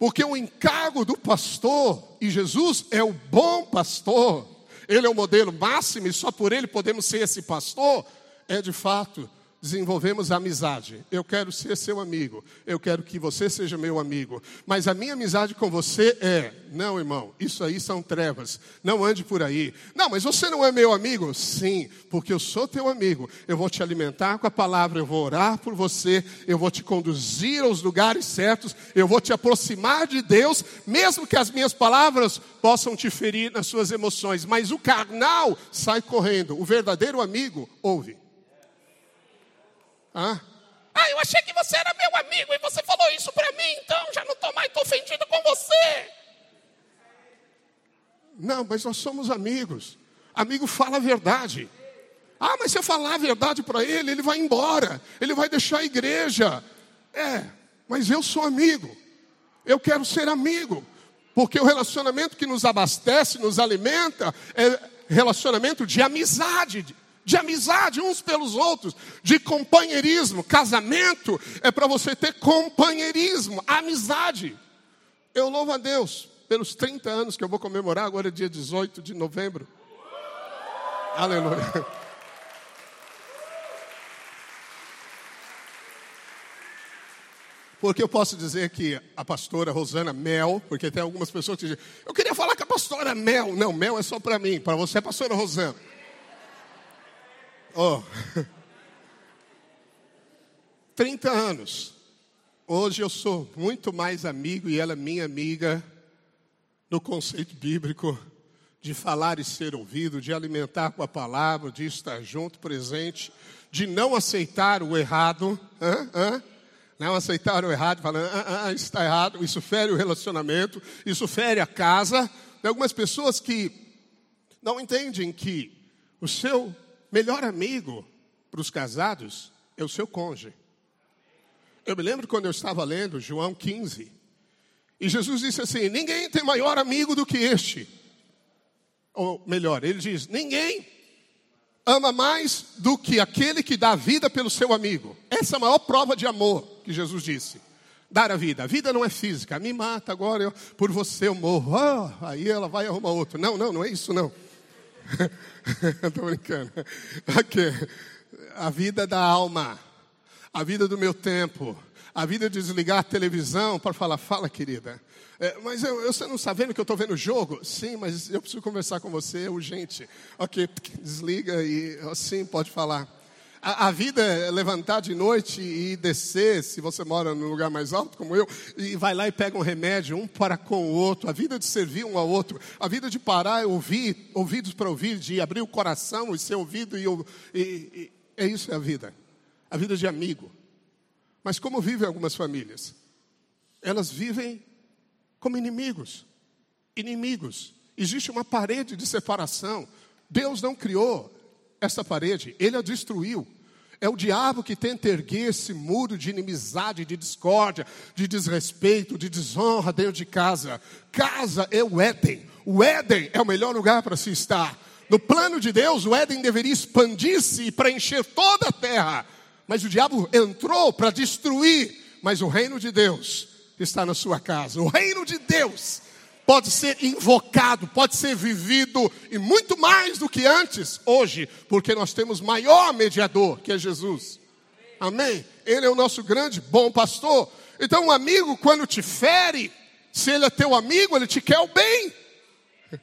Porque o encargo do pastor, e Jesus é o bom pastor, ele é o modelo máximo e só por ele podemos ser esse pastor, é de fato desenvolvemos amizade. Eu quero ser seu amigo. Eu quero que você seja meu amigo. Mas a minha amizade com você é: não, irmão, isso aí são trevas. Não ande por aí. Não, mas você não é meu amigo? Sim, porque eu sou teu amigo. Eu vou te alimentar com a palavra, eu vou orar por você, eu vou te conduzir aos lugares certos, eu vou te aproximar de Deus, mesmo que as minhas palavras possam te ferir nas suas emoções. Mas o carnal sai correndo. O verdadeiro amigo ouve. Ah, ah, eu achei que você era meu amigo e você falou isso para mim, então já não estou mais tô ofendido com você. Não, mas nós somos amigos. Amigo fala a verdade. Ah, mas se eu falar a verdade para ele, ele vai embora, ele vai deixar a igreja. É, mas eu sou amigo. Eu quero ser amigo. Porque o relacionamento que nos abastece, nos alimenta, é relacionamento de amizade, de amizade uns pelos outros, de companheirismo. Casamento é para você ter companheirismo, amizade. Eu louvo a Deus pelos 30 anos que eu vou comemorar, agora é dia 18 de novembro. Aleluia. Porque eu posso dizer que a pastora Rosana Mel, porque tem algumas pessoas que dizem, eu queria falar com a pastora Mel. Não, Mel é só para mim, para você, pastora Rosana. Oh. 30 anos. Hoje eu sou muito mais amigo e ela é minha amiga no conceito bíblico de falar e ser ouvido, de alimentar com a palavra, de estar junto, presente, de não aceitar o errado, hã? Hã? não aceitar o errado, falando, ah, ah, isso está errado, isso fere o relacionamento, isso fere a casa. Tem algumas pessoas que não entendem que o seu melhor amigo para os casados é o seu cônjuge. Eu me lembro quando eu estava lendo João 15, e Jesus disse assim: Ninguém tem maior amigo do que este. Ou melhor, ele diz: Ninguém ama mais do que aquele que dá a vida pelo seu amigo. Essa é a maior prova de amor que Jesus disse. Dar a vida. A vida não é física. Me mata agora, eu, por você eu morro. Oh, aí ela vai arrumar outro. Não, não, não é isso não. Estou brincando. Aqui. A vida da alma. a vida do meu tempo, a vida de desligar a televisão para falar, fala querida. É, mas eu, eu, você não está vendo que eu estou vendo o jogo? Sim, mas eu preciso conversar com você, é urgente. Ok, desliga e assim pode falar. A, a, vida é levantar de noite e descer, se você mora num lugar mais alto como eu, e vai lá e pega um remédio, um para com o outro. A vida de servir um ao outro. A vida de parar e ouvir, ouvidos para ouvir, de abrir o coração e ser ouvido. E, e, e é isso é a vida. A vida de amigo. Mas como vivem algumas famílias? Elas vivem como inimigos. Inimigos. Existe uma parede de separação. Deus não criou essa parede, ele a destruiu. É o diabo que tenta erguer esse muro de inimizade, de discórdia, de desrespeito, de desonra dentro de casa. Casa é o Éden. O Éden é o melhor lugar para se estar. No plano de Deus, o Éden deveria expandir-se e preencher toda a terra. Mas o diabo entrou para destruir. Mas o reino de Deus está na sua casa. O reino de Deus pode ser invocado, pode ser vivido e muito mais do que antes, hoje, porque nós temos maior mediador, que é Jesus. Amém? Ele é o nosso grande bom pastor. Então, um amigo, quando te fere, se ele é teu amigo, ele te quer o bem.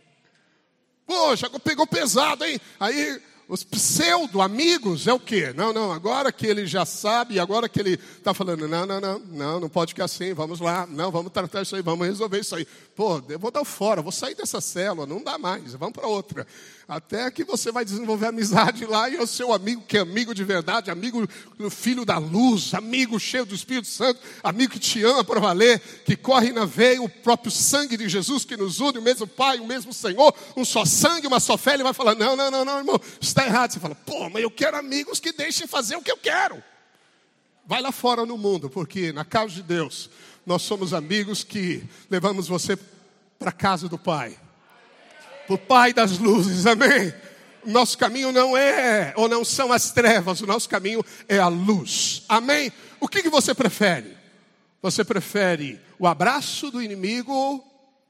Poxa, pegou pesado, hein? Aí os pseudo-amigos é o quê? Não, não, agora que ele já sabe, agora que ele está falando, não, não, não, não, não pode ficar assim, vamos lá, não, vamos tratar isso aí, vamos resolver isso aí. Pô, eu vou dar fora, vou sair dessa célula, não dá mais, vamos para outra. Até que você vai desenvolver amizade lá e é o seu amigo que é amigo de verdade, amigo do filho da luz, amigo cheio do Espírito Santo, amigo que te ama para valer, que corre na veia o próprio sangue de Jesus que nos une, o mesmo Pai, o mesmo Senhor, um só sangue, uma só fé. Ele vai falar: não, não, não, não, irmão, está errado. Você fala: pô, mas eu quero amigos que deixem fazer o que eu quero. Vai lá fora no mundo, porque na casa de Deus nós somos amigos que levamos você para a casa do Pai o Pai das luzes, amém? Nosso caminho não é, ou não são as trevas, o nosso caminho é a luz, amém? O que, que você prefere? Você prefere o abraço do inimigo,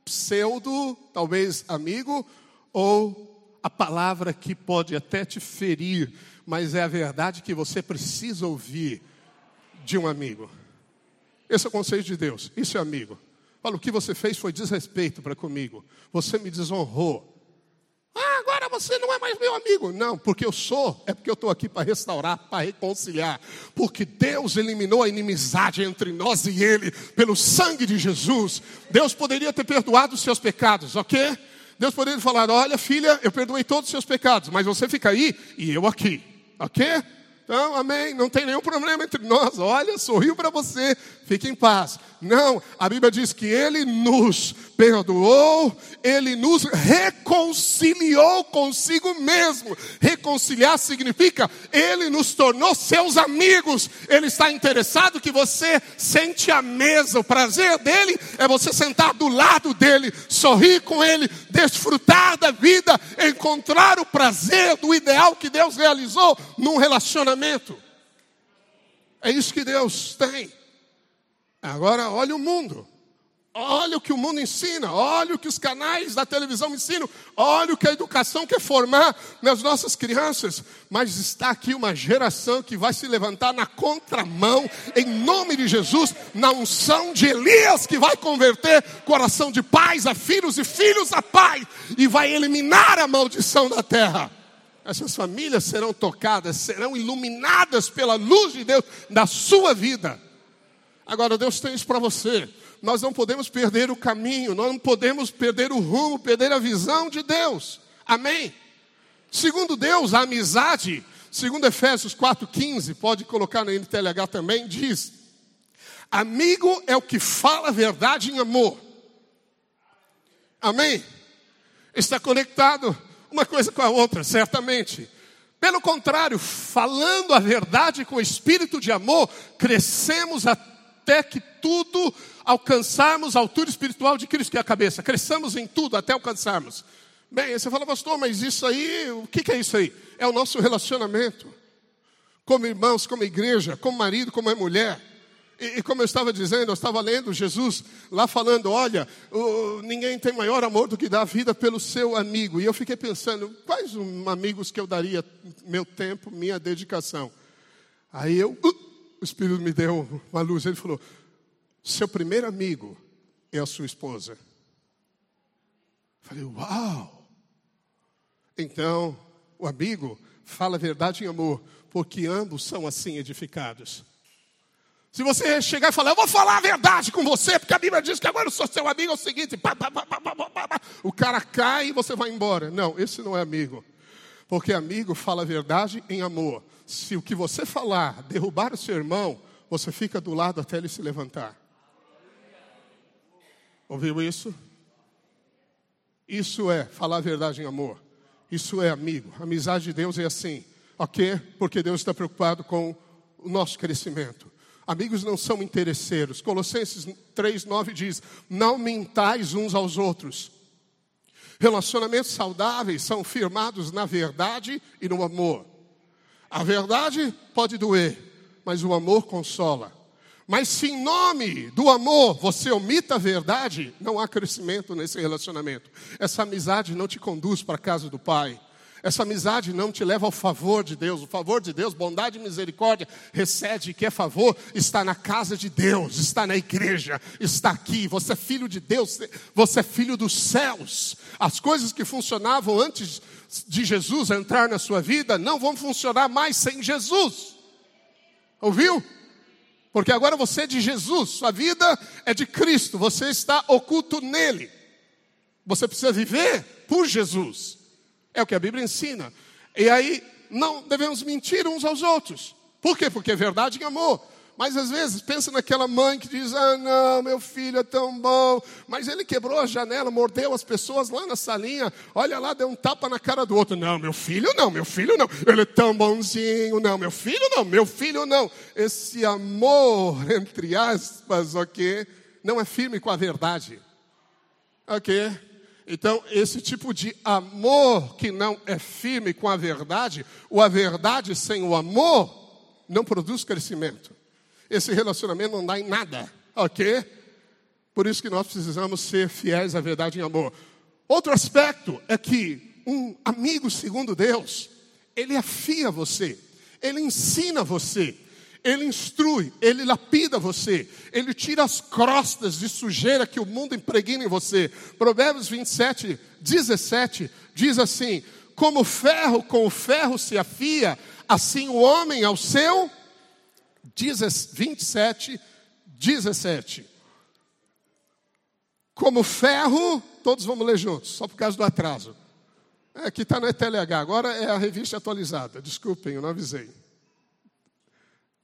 pseudo, talvez amigo, ou a palavra que pode até te ferir, mas é a verdade que você precisa ouvir de um amigo? Esse é o conceito de Deus, isso é amigo. Fala, o que você fez foi desrespeito para comigo. Você me desonrou. Ah, agora você não é mais meu amigo. Não, porque eu sou, é porque eu estou aqui para restaurar, para reconciliar. Porque Deus eliminou a inimizade entre nós e Ele pelo sangue de Jesus. Deus poderia ter perdoado os seus pecados, ok? Deus poderia falar: Olha, filha, eu perdoei todos os seus pecados, mas você fica aí e eu aqui, ok? Então, amém. Não tem nenhum problema entre nós. Olha, sorriu para você. Fique em paz. Não, a Bíblia diz que Ele nos perdoou, Ele nos reconciliou consigo mesmo. Reconciliar significa Ele nos tornou seus amigos. Ele está interessado que você sente a mesa. O prazer dele é você sentar do lado dele, sorrir com ele, desfrutar da vida, encontrar o prazer do ideal que Deus realizou num relacionamento. É isso que Deus tem. Agora, olha o mundo. Olha o que o mundo ensina, olha o que os canais da televisão ensinam, olha o que a educação quer formar nas nossas crianças. Mas está aqui uma geração que vai se levantar na contramão, em nome de Jesus, na unção de Elias, que vai converter coração de pais a filhos e filhos a pais, e vai eliminar a maldição da terra. Essas famílias serão tocadas, serão iluminadas pela luz de Deus da sua vida. Agora, Deus tem isso para você. Nós não podemos perder o caminho, nós não podemos perder o rumo, perder a visão de Deus. Amém? Segundo Deus, a amizade, segundo Efésios 4,15, pode colocar no NTLH também, diz: Amigo é o que fala a verdade em amor. Amém? Está conectado uma coisa com a outra, certamente. Pelo contrário, falando a verdade com espírito de amor, crescemos até que tudo alcançarmos a altura espiritual de Cristo, que é a cabeça. Cresçamos em tudo até alcançarmos. Bem, você fala, pastor, mas isso aí, o que, que é isso aí? É o nosso relacionamento. Como irmãos, como igreja, como marido, como mulher. E, e, como eu estava dizendo, eu estava lendo Jesus lá falando: olha, o, ninguém tem maior amor do que dar a vida pelo seu amigo. E eu fiquei pensando: quais um, amigos que eu daria meu tempo, minha dedicação? Aí eu uh, o Espírito me deu uma luz. Ele falou: Seu primeiro amigo é a sua esposa. Falei, uau! Então, o amigo fala a verdade em amor, porque ambos são assim edificados. Se você chegar e falar, eu vou falar a verdade com você, porque a Bíblia diz que agora eu sou seu amigo, é o seguinte, pá, pá, pá, o cara cai e você vai embora. Não, esse não é amigo. Porque amigo fala a verdade em amor. Se o que você falar derrubar o seu irmão, você fica do lado até ele se levantar. Ouviu isso? Isso é falar a verdade em amor. Isso é amigo. A amizade de Deus é assim. Ok? Porque Deus está preocupado com o nosso crescimento. Amigos não são interesseiros. Colossenses 3,9 diz: Não mintais uns aos outros. Relacionamentos saudáveis são firmados na verdade e no amor. A verdade pode doer, mas o amor consola. Mas se em nome do amor você omita a verdade, não há crescimento nesse relacionamento. Essa amizade não te conduz para a casa do Pai. Essa amizade não te leva ao favor de Deus. O favor de Deus, bondade e misericórdia, recede que é favor, está na casa de Deus, está na igreja, está aqui. Você é filho de Deus, você é filho dos céus. As coisas que funcionavam antes de Jesus entrar na sua vida não vão funcionar mais sem Jesus. Ouviu? Porque agora você é de Jesus, sua vida é de Cristo, você está oculto nele. Você precisa viver por Jesus. É o que a Bíblia ensina. E aí, não devemos mentir uns aos outros. Por quê? Porque é verdade e amor. Mas às vezes pensa naquela mãe que diz: Ah, não, meu filho é tão bom. Mas ele quebrou a janela, mordeu as pessoas lá na salinha. Olha lá, deu um tapa na cara do outro. Não, meu filho não, meu filho não. Ele é tão bonzinho. Não, meu filho não, meu filho não. Esse amor, entre aspas, ok, não é firme com a verdade. Ok? Então, esse tipo de amor que não é firme com a verdade, ou a verdade sem o amor, não produz crescimento. Esse relacionamento não dá em nada, ok? Por isso que nós precisamos ser fiéis à verdade em amor. Outro aspecto é que um amigo segundo Deus, ele afia você, ele ensina você, ele instrui, ele lapida você, ele tira as crostas de sujeira que o mundo impregna em você. Provérbios 27, 17 diz assim: Como o ferro com o ferro se afia, assim o homem ao seu. 27, 17. Como ferro, todos vamos ler juntos, só por causa do atraso. É, aqui está na TLH, agora é a revista atualizada. Desculpem, eu não avisei.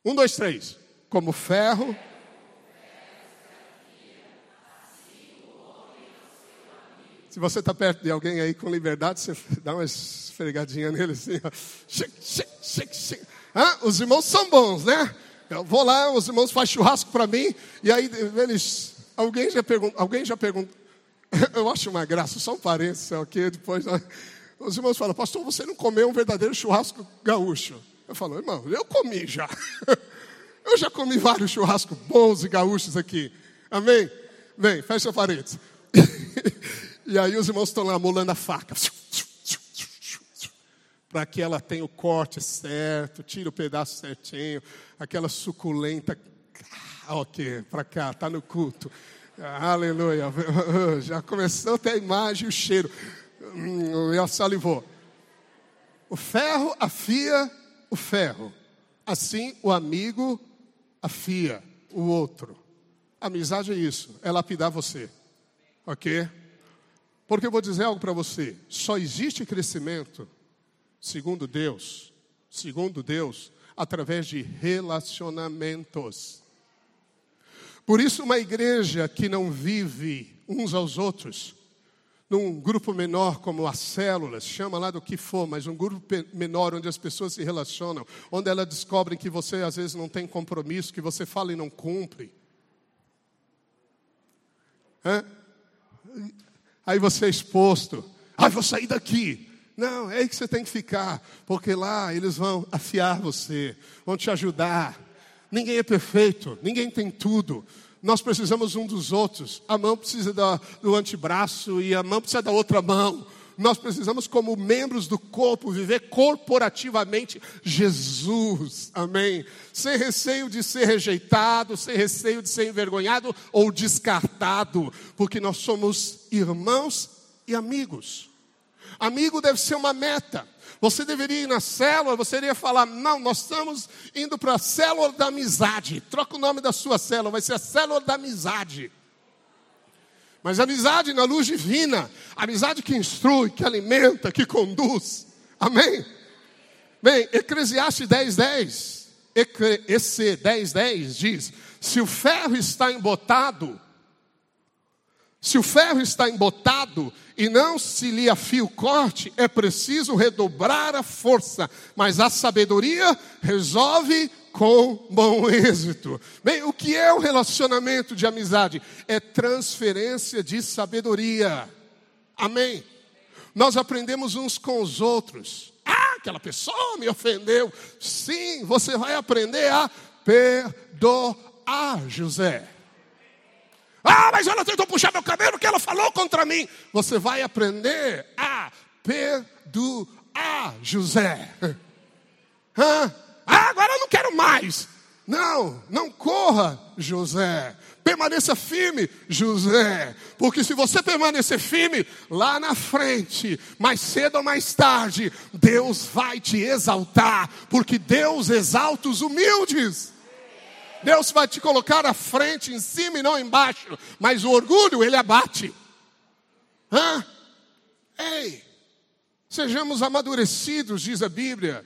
Um, dois, três. Como ferro. Se você está perto de alguém aí com liberdade, você dá uma esfregadinha nele assim. Ó. Ah, os irmãos são bons, né? Eu vou lá, os irmãos fazem churrasco para mim, e aí eles. Alguém já pergunta. Alguém já pergunta. Eu acho uma graça, só um parênteses, ok? Depois. Os irmãos falam, pastor, você não comeu um verdadeiro churrasco gaúcho. Eu falo, irmão, eu comi já. Eu já comi vários churrascos bons e gaúchos aqui. Amém? Vem, fecha a parede. e aí os irmãos estão lá molando a faca. Para que ela tenha o corte certo, tira o pedaço certinho, aquela suculenta. Ah, ok, para cá, está no culto. Aleluia. Já começou até a imagem e o cheiro. Hum, ela salivou. O ferro afia o ferro. Assim, o amigo afia o outro. amizade é isso, é lapidar você. Ok? Porque eu vou dizer algo para você: só existe crescimento, segundo Deus, segundo Deus, através de relacionamentos. Por isso, uma igreja que não vive uns aos outros, num grupo menor como as células, chama lá do que for, mas um grupo menor onde as pessoas se relacionam, onde elas descobrem que você às vezes não tem compromisso, que você fala e não cumpre. Hã? Aí você é exposto. Ah, vou sair daqui. Não, é aí que você tem que ficar, porque lá eles vão afiar você, vão te ajudar. Ninguém é perfeito, ninguém tem tudo. Nós precisamos um dos outros. A mão precisa do antebraço e a mão precisa da outra mão. nós precisamos, como membros do corpo, viver corporativamente Jesus. Amém. Sem receio de ser rejeitado, sem receio de ser envergonhado ou descartado, porque nós somos irmãos e amigos. Amigo deve ser uma meta. Você deveria ir na célula, você deveria falar: não, nós estamos indo para a célula da amizade. Troca o nome da sua célula, vai ser a célula da amizade. Mas amizade na luz divina, amizade que instrui, que alimenta, que conduz. Amém? Bem, Eclesiastes 10, 10, EC 10, 10 diz: se o ferro está embotado, se o ferro está embotado e não se lhe afia o corte, é preciso redobrar a força, mas a sabedoria resolve com bom êxito. Bem, o que é o relacionamento de amizade? É transferência de sabedoria. Amém? Nós aprendemos uns com os outros. Ah, aquela pessoa me ofendeu. Sim, você vai aprender a perdoar, José. Ah, mas ela tentou puxar meu cabelo que ela falou contra mim. Você vai aprender a perdoar, José. Ah, agora eu não quero mais. Não, não corra, José. Permaneça firme, José. Porque se você permanecer firme, lá na frente, mais cedo ou mais tarde, Deus vai te exaltar. Porque Deus exalta os humildes. Deus vai te colocar à frente, em cima e não embaixo. Mas o orgulho, ele abate. Hã? Ei, sejamos amadurecidos, diz a Bíblia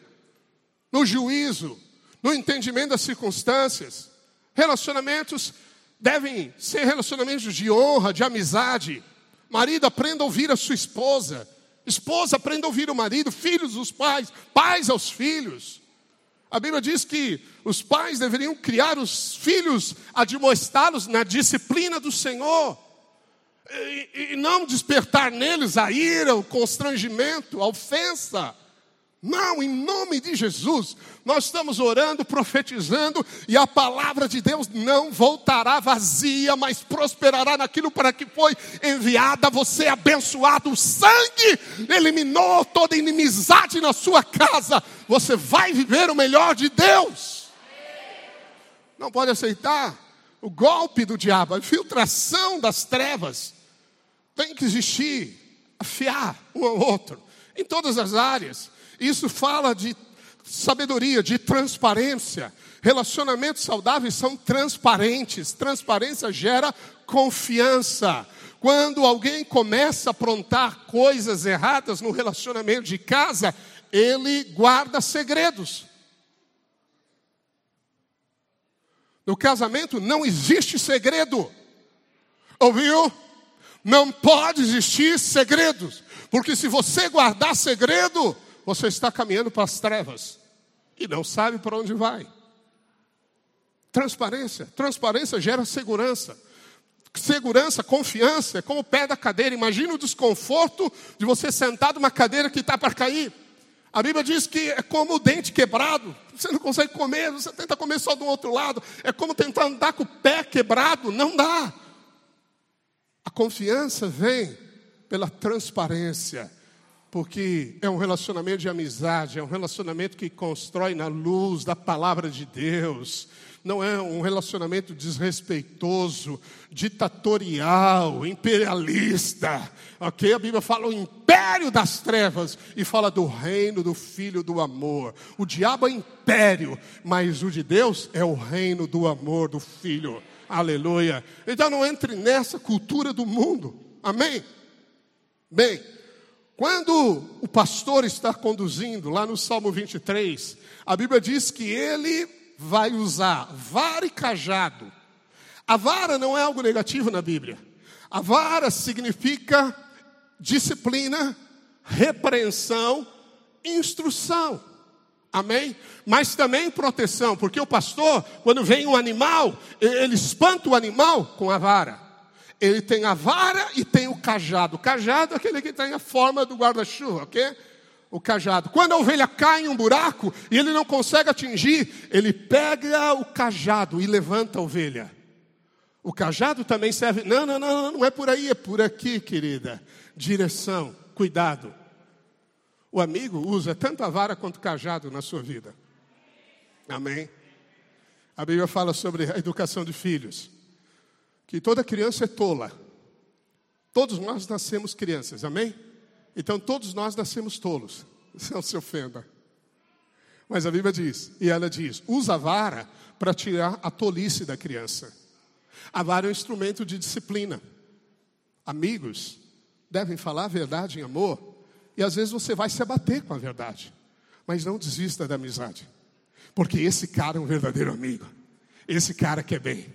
no juízo, no entendimento das circunstâncias. Relacionamentos devem ser relacionamentos de honra, de amizade. Marido, aprenda a ouvir a sua esposa. Esposa, aprenda a ouvir o marido. Filhos, os pais. Pais aos filhos. A Bíblia diz que os pais deveriam criar os filhos, admoestá-los na disciplina do Senhor. E, e não despertar neles a ira, o constrangimento, a ofensa. Não, em nome de Jesus, nós estamos orando, profetizando, e a palavra de Deus não voltará vazia, mas prosperará naquilo para que foi enviada. Você é abençoado, o sangue eliminou toda inimizade na sua casa. Você vai viver o melhor de Deus. Não pode aceitar o golpe do diabo, a infiltração das trevas. Tem que existir, afiar um ao outro, em todas as áreas. Isso fala de sabedoria, de transparência. Relacionamentos saudáveis são transparentes. Transparência gera confiança. Quando alguém começa a aprontar coisas erradas no relacionamento de casa, ele guarda segredos. No casamento não existe segredo. Ouviu? Não pode existir segredos. Porque se você guardar segredo, você está caminhando para as trevas e não sabe para onde vai. Transparência. Transparência gera segurança. Segurança, confiança, é como o pé da cadeira. Imagina o desconforto de você sentar numa cadeira que está para cair. A Bíblia diz que é como o dente quebrado. Você não consegue comer, você tenta comer só do outro lado. É como tentar andar com o pé quebrado. Não dá. A confiança vem pela transparência porque é um relacionamento de amizade, é um relacionamento que constrói na luz da palavra de Deus. Não é um relacionamento desrespeitoso, ditatorial, imperialista. Ok? A Bíblia fala o império das trevas e fala do reino do filho do amor. O diabo é império, mas o de Deus é o reino do amor do filho. Aleluia. Então não entre nessa cultura do mundo. Amém? Bem, quando o pastor está conduzindo, lá no Salmo 23, a Bíblia diz que ele vai usar vara e cajado. A vara não é algo negativo na Bíblia. A vara significa disciplina, repreensão, instrução. Amém? Mas também proteção, porque o pastor, quando vem um animal, ele espanta o animal com a vara. Ele tem a vara e tem o cajado. O cajado é aquele que tem a forma do guarda-chuva, ok? O cajado. Quando a ovelha cai em um buraco e ele não consegue atingir, ele pega o cajado e levanta a ovelha. O cajado também serve. Não, não, não, não é por aí, é por aqui, querida. Direção. cuidado. O amigo usa tanto a vara quanto o cajado na sua vida. Amém? A Bíblia fala sobre a educação de filhos. Que toda criança é tola. Todos nós nascemos crianças, amém? Então todos nós nascemos tolos. Não se ofenda. Mas a Bíblia diz, e ela diz: usa a vara para tirar a tolice da criança. A vara é um instrumento de disciplina. Amigos devem falar a verdade em amor, e às vezes você vai se abater com a verdade, mas não desista da amizade, porque esse cara é um verdadeiro amigo, esse cara quer bem,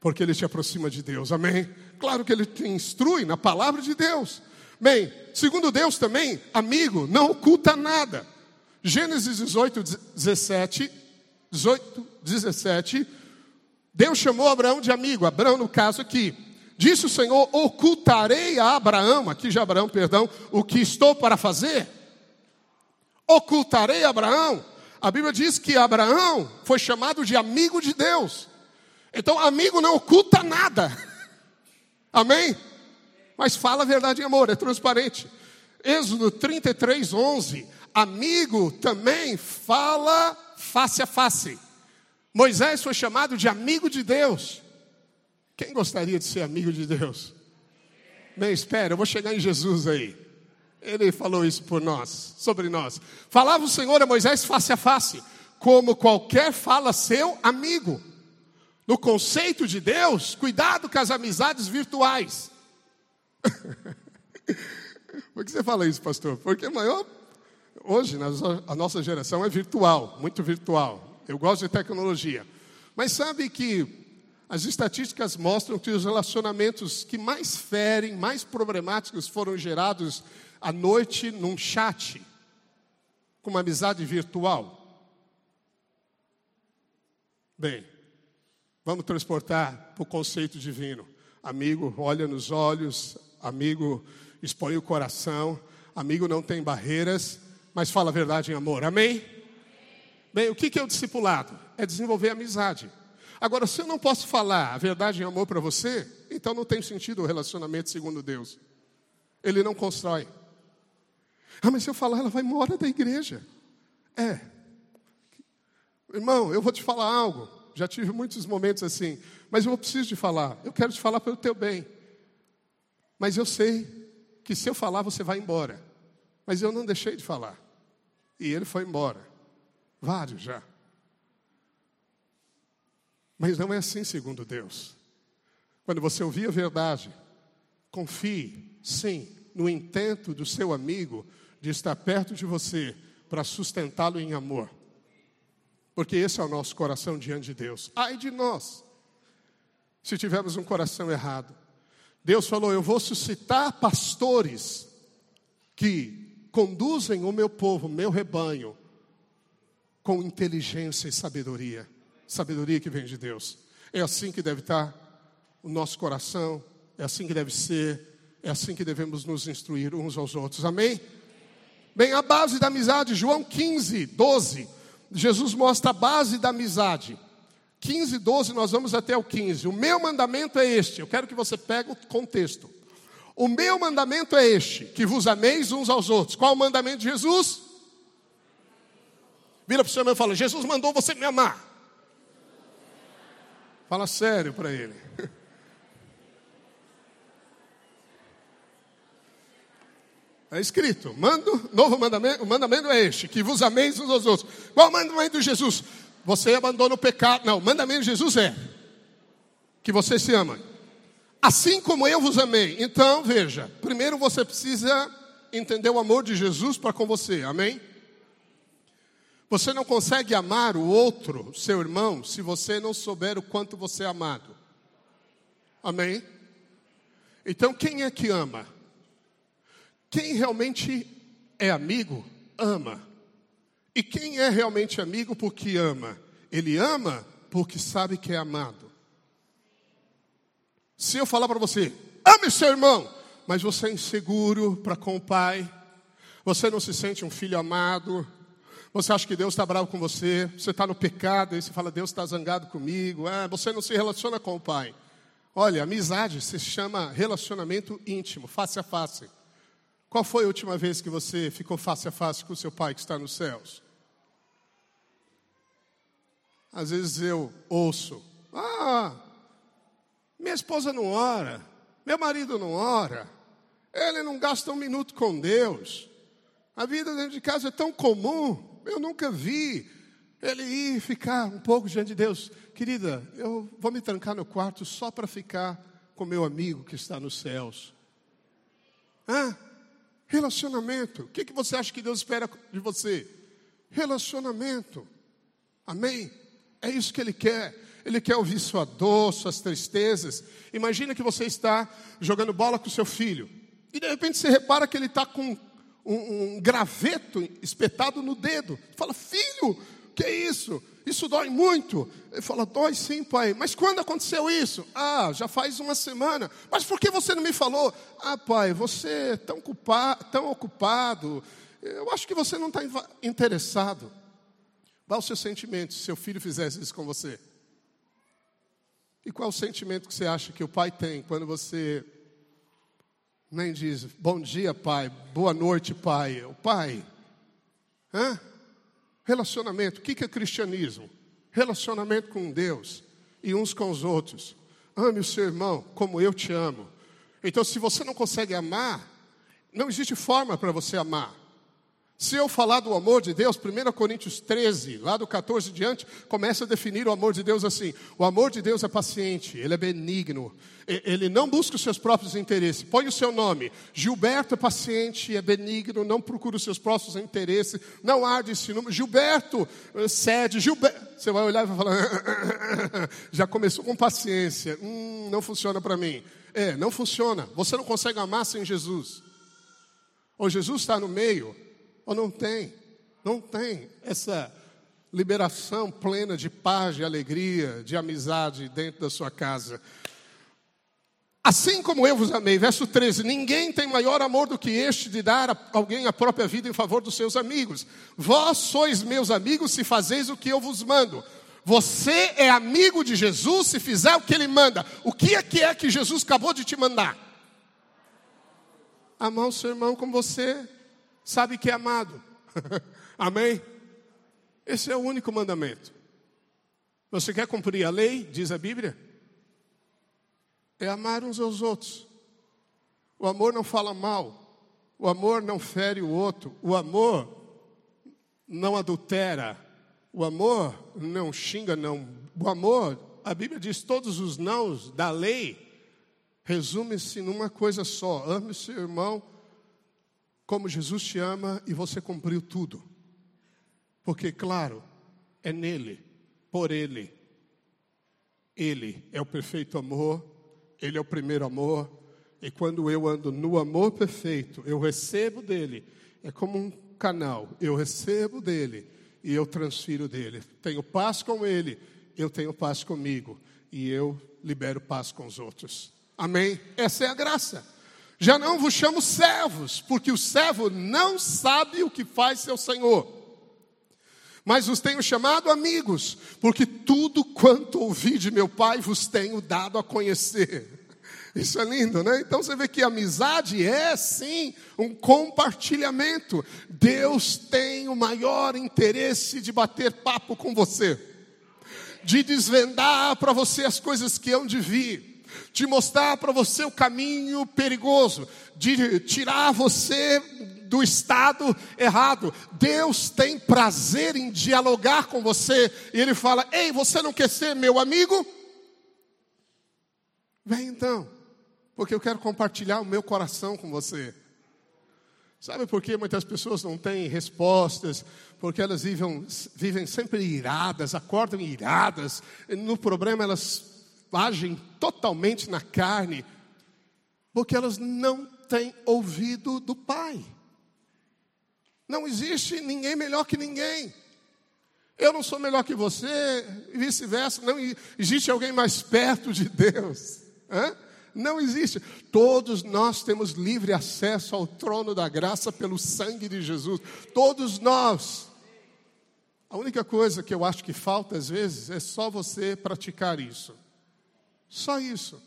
porque ele te aproxima de Deus, amém? Claro que ele te instrui na palavra de Deus. Bem, segundo Deus também, amigo não oculta nada. Gênesis 18, 17, 18, 17, Deus chamou Abraão de amigo, Abraão no caso aqui. Disse o Senhor: ocultarei a Abraão, aqui já Abraão, perdão, o que estou para fazer. Ocultarei a Abraão. A Bíblia diz que Abraão foi chamado de amigo de Deus. Então, amigo não oculta nada. Amém? Mas fala a verdade em amor, é transparente. Êxodo 33, 11. Amigo também fala face a face. Moisés foi chamado de amigo de Deus. Quem gostaria de ser amigo de Deus? Bem, espera, eu vou chegar em Jesus aí. Ele falou isso por nós, sobre nós. Falava o Senhor a Moisés face a face, como qualquer fala seu amigo. No conceito de Deus, cuidado com as amizades virtuais. Por que você fala isso, pastor? Porque maior, hoje, a nossa geração é virtual, muito virtual. Eu gosto de tecnologia. Mas sabe que as estatísticas mostram que os relacionamentos que mais ferem, mais problemáticos foram gerados à noite num chat, com uma amizade virtual. Bem, vamos transportar para o conceito divino. Amigo, olha nos olhos, amigo, expõe o coração, amigo não tem barreiras, mas fala a verdade em amor. Amém? Bem, o que é o discipulado? É desenvolver amizade. Agora, se eu não posso falar a verdade em amor para você, então não tem sentido o relacionamento segundo Deus. Ele não constrói. Ah, mas se eu falar, ela vai embora da igreja. É. Irmão, eu vou te falar algo. Já tive muitos momentos assim, mas eu preciso de falar. Eu quero te falar pelo teu bem. Mas eu sei que se eu falar, você vai embora. Mas eu não deixei de falar. E ele foi embora. Vários já. Mas não é assim segundo Deus. Quando você ouvir a verdade, confie, sim, no intento do seu amigo de estar perto de você para sustentá-lo em amor. Porque esse é o nosso coração diante de Deus. Ai de nós, se tivermos um coração errado. Deus falou: Eu vou suscitar pastores que conduzem o meu povo, meu rebanho, com inteligência e sabedoria. Sabedoria que vem de Deus. É assim que deve estar o nosso coração, é assim que deve ser, é assim que devemos nos instruir uns aos outros. Amém? Bem, a base da amizade, João 15, 12. Jesus mostra a base da amizade. 15, 12, nós vamos até o 15. O meu mandamento é este. Eu quero que você pegue o contexto. O meu mandamento é este: que vos ameis uns aos outros. Qual o mandamento de Jesus? Vira para o seu irmão e fala: Jesus mandou você me amar. Fala sério para ele. É escrito, mando, novo mandamento, o mandamento é este, que vos ameis uns aos outros. Qual o mandamento de Jesus? Você abandona o pecado. Não, o mandamento de Jesus é que você se ama. Assim como eu vos amei. Então, veja, primeiro você precisa entender o amor de Jesus para com você. Amém? Você não consegue amar o outro, seu irmão, se você não souber o quanto você é amado. Amém? Então, quem é que ama? Quem realmente é amigo, ama. E quem é realmente amigo porque ama? Ele ama porque sabe que é amado. Se eu falar para você, ame seu irmão, mas você é inseguro para com o pai, você não se sente um filho amado, você acha que Deus está bravo com você? Você está no pecado e você fala, Deus está zangado comigo. Ah, você não se relaciona com o Pai. Olha, amizade se chama relacionamento íntimo, face a face. Qual foi a última vez que você ficou face a face com o seu pai que está nos céus? Às vezes eu ouço, ah, minha esposa não ora, meu marido não ora, ele não gasta um minuto com Deus. A vida dentro de casa é tão comum, eu nunca vi ele ir ficar um pouco diante de Deus. Querida, eu vou me trancar no quarto só para ficar com meu amigo que está nos céus. Hã? Relacionamento. O que, que você acha que Deus espera de você? Relacionamento. Amém? É isso que Ele quer. Ele quer ouvir sua dor, suas tristezas. Imagina que você está jogando bola com seu filho. E de repente você repara que ele está com um, um, graveto espetado no dedo. Fala, filho, que é isso? Isso dói muito. Ele fala, dói sim, pai. Mas quando aconteceu isso? Ah, já faz uma semana. Mas por que você não me falou? Ah, pai, você é tão, culpado, tão ocupado. Eu acho que você não está interessado. Qual o seu sentimento se seu filho fizesse isso com você? E qual o sentimento que você acha que o pai tem quando você nem diz bom dia, pai, boa noite, pai? O pai, hã? Relacionamento, o que é cristianismo? Relacionamento com Deus e uns com os outros. Ame o seu irmão como eu te amo. Então, se você não consegue amar, não existe forma para você amar. Se eu falar do amor de Deus, 1 Coríntios 13, lá do 14 diante, começa a definir o amor de Deus assim: o amor de Deus é paciente, ele é benigno, ele não busca os seus próprios interesses. Põe o seu nome: Gilberto é paciente, é benigno, não procura os seus próprios interesses, não arde esse número. Gilberto eh, cede, Gilberto. Você vai olhar e vai falar: já começou com paciência, hum, não funciona para mim. É, não funciona. Você não consegue amar sem Jesus. Ou Jesus está no meio ou não tem? Não tem essa liberação plena de paz, de alegria, de amizade dentro da sua casa. Assim como eu vos amei, verso 13: Ninguém tem maior amor do que este de dar a alguém a própria vida em favor dos seus amigos. Vós sois meus amigos se fazeis o que eu vos mando. Você é amigo de Jesus se fizer o que ele manda. O que é que é que Jesus acabou de te mandar? Amar o seu irmão como você sabe que é amado. Amém? Esse é o único mandamento. Você quer cumprir a lei, diz a Bíblia? É amar uns aos outros. O amor não fala mal. O amor não fere o outro. O amor não adultera. O amor não xinga, não. O amor, a Bíblia diz, todos os nãos da lei resume-se numa coisa só: ame o seu irmão como Jesus te ama e você cumpriu tudo. Porque, claro, é nele, por ele. Ele é o perfeito amor, ele é o primeiro amor, e quando eu ando no amor perfeito, eu recebo dele. É como um canal, eu recebo dele e eu transfiro dele. Tenho paz com ele, eu tenho paz comigo e eu libero paz com os outros. Amém? Essa é a graça. Já não vos chamo servos, porque o servo não sabe o que faz seu senhor. Mas os tenho chamado amigos, porque tudo quanto ouvi de meu pai vos tenho dado a conhecer. Isso é lindo, né? Então você vê que amizade é sim um compartilhamento. Deus tem o maior interesse de bater papo com você, de desvendar para você as coisas que hão de vir de mostrar para você o caminho perigoso, de tirar você do estado errado. Deus tem prazer em dialogar com você e Ele fala: Ei, você não quer ser meu amigo? Vem então, porque eu quero compartilhar o meu coração com você. Sabe por que muitas pessoas não têm respostas? Porque elas vivem, vivem sempre iradas, acordam iradas. No problema elas agem totalmente na carne, porque elas não têm ouvido do Pai. Não existe ninguém melhor que ninguém. Eu não sou melhor que você, e vice-versa. Não existe alguém mais perto de Deus. Hã? Não existe. Todos nós temos livre acesso ao trono da graça pelo sangue de Jesus. Todos nós. A única coisa que eu acho que falta às vezes é só você praticar isso. Só isso.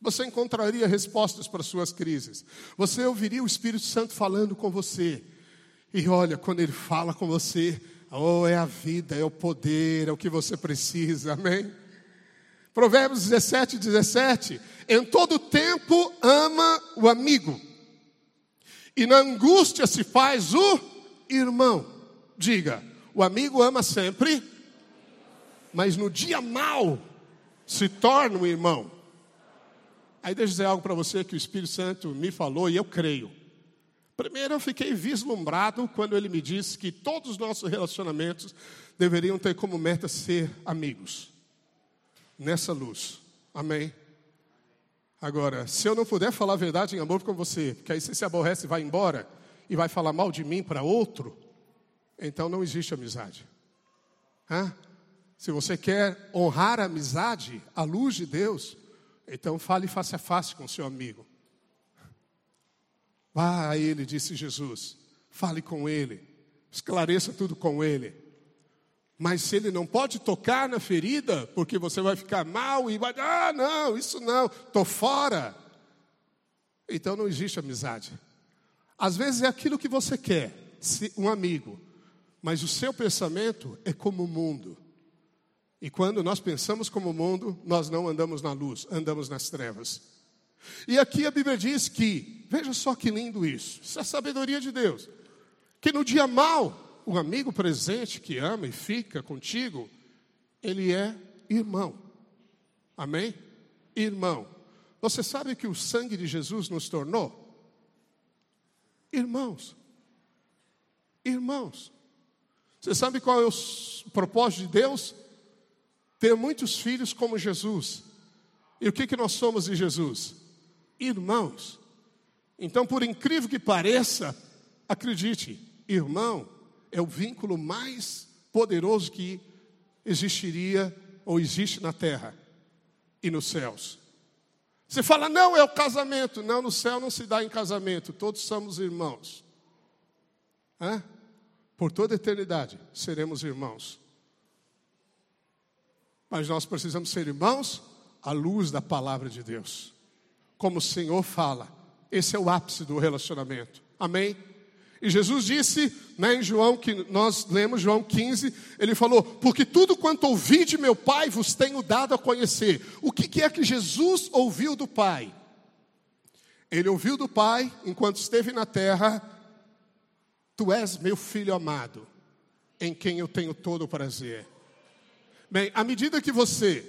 Você encontraria respostas para suas crises. Você ouviria o Espírito Santo falando com você. E olha, quando ele fala com você, oh, é a vida, é o poder, é o que você precisa. Amém? Provérbios 17, 17. Em todo tempo ama o amigo, e na angústia se faz o irmão. Diga, o amigo ama sempre, mas no dia mal se torna um irmão. Aí deixa eu dizer algo para você que o Espírito Santo me falou e eu creio. Primeiro, eu fiquei vislumbrado quando ele me disse que todos os nossos relacionamentos deveriam ter como meta ser amigos. Nessa luz. Amém? Agora, se eu não puder falar a verdade em amor com você, porque aí você se aborrece e vai embora, e vai falar mal de mim para outro, então não existe amizade. Hã? Se você quer honrar a amizade à luz de Deus, então fale face a face com seu amigo. Vá a ele, disse Jesus. Fale com ele. Esclareça tudo com ele. Mas se ele não pode tocar na ferida, porque você vai ficar mal e vai, ah, não, isso não, estou fora. Então não existe amizade. Às vezes é aquilo que você quer, um amigo, mas o seu pensamento é como o mundo. E quando nós pensamos como o mundo, nós não andamos na luz, andamos nas trevas. E aqui a Bíblia diz que, veja só que lindo isso, isso é a sabedoria de Deus, que no dia mal, o amigo presente que ama e fica contigo, ele é irmão. Amém? Irmão. Você sabe que o sangue de Jesus nos tornou? Irmãos. Irmãos. Você sabe qual é o propósito de Deus? Ter muitos filhos como Jesus. E o que, que nós somos de Jesus? Irmãos. Então, por incrível que pareça, acredite, irmão é o vínculo mais poderoso que existiria ou existe na terra e nos céus. Você fala, não, é o casamento. Não, no céu não se dá em casamento, todos somos irmãos. Hã? Por toda eternidade seremos irmãos. Mas nós precisamos ser irmãos à luz da palavra de Deus. Como o Senhor fala, esse é o ápice do relacionamento. Amém? E Jesus disse, né, em João, que nós lemos, João 15, ele falou: Porque tudo quanto ouvi de meu Pai vos tenho dado a conhecer. O que, que é que Jesus ouviu do Pai? Ele ouviu do Pai, enquanto esteve na terra: Tu és meu filho amado, em quem eu tenho todo o prazer. Bem, à medida que você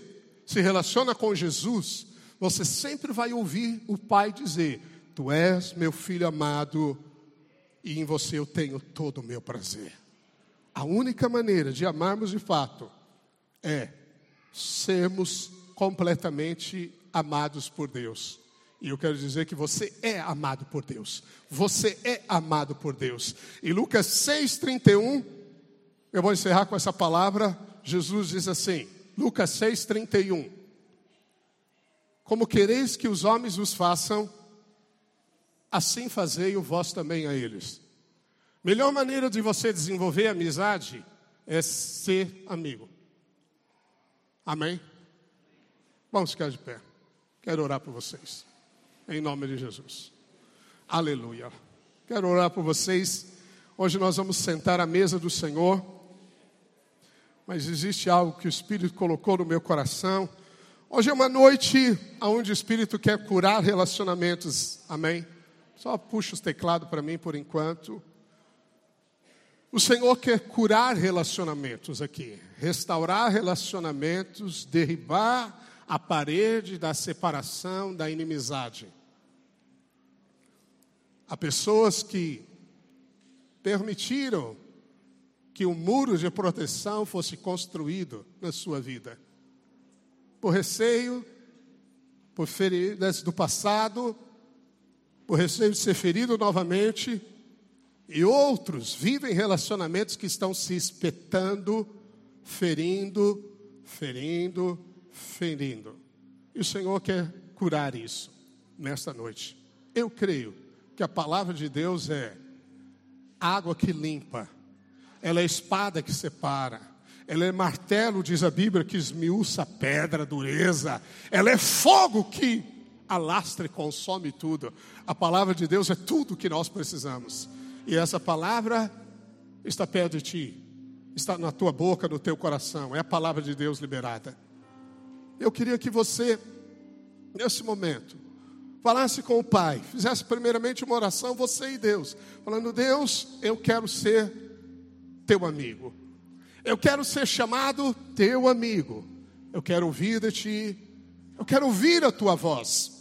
se relaciona com Jesus, você sempre vai ouvir o Pai dizer: Tu és meu filho amado e em você eu tenho todo o meu prazer. A única maneira de amarmos de fato é sermos completamente amados por Deus. E eu quero dizer que você é amado por Deus. Você é amado por Deus. E Lucas 6,31, eu vou encerrar com essa palavra. Jesus diz assim, Lucas 6, 31. Como quereis que os homens os façam, assim fazei o vós também a eles. Melhor maneira de você desenvolver amizade é ser amigo. Amém? Vamos ficar de pé. Quero orar por vocês. Em nome de Jesus. Aleluia. Quero orar por vocês. Hoje nós vamos sentar à mesa do Senhor mas existe algo que o Espírito colocou no meu coração. Hoje é uma noite onde o Espírito quer curar relacionamentos, amém? Só puxa os teclados para mim por enquanto. O Senhor quer curar relacionamentos aqui, restaurar relacionamentos, derribar a parede da separação, da inimizade. Há pessoas que permitiram que um muro de proteção fosse construído na sua vida. Por receio, por feridas do passado, por receio de ser ferido novamente, e outros vivem relacionamentos que estão se espetando, ferindo, ferindo, ferindo. E o Senhor quer curar isso nesta noite. Eu creio que a palavra de Deus é água que limpa ela é espada que separa, ela é martelo, diz a Bíblia, que esmiuça pedra, dureza, ela é fogo que alastra e consome tudo. A palavra de Deus é tudo que nós precisamos. E essa palavra está perto de ti, está na tua boca, no teu coração. É a palavra de Deus liberada. Eu queria que você, nesse momento, falasse com o Pai, fizesse primeiramente uma oração, você e Deus, falando: Deus, eu quero ser teu amigo. Eu quero ser chamado teu amigo. Eu quero ouvir de ti. Eu quero ouvir a tua voz.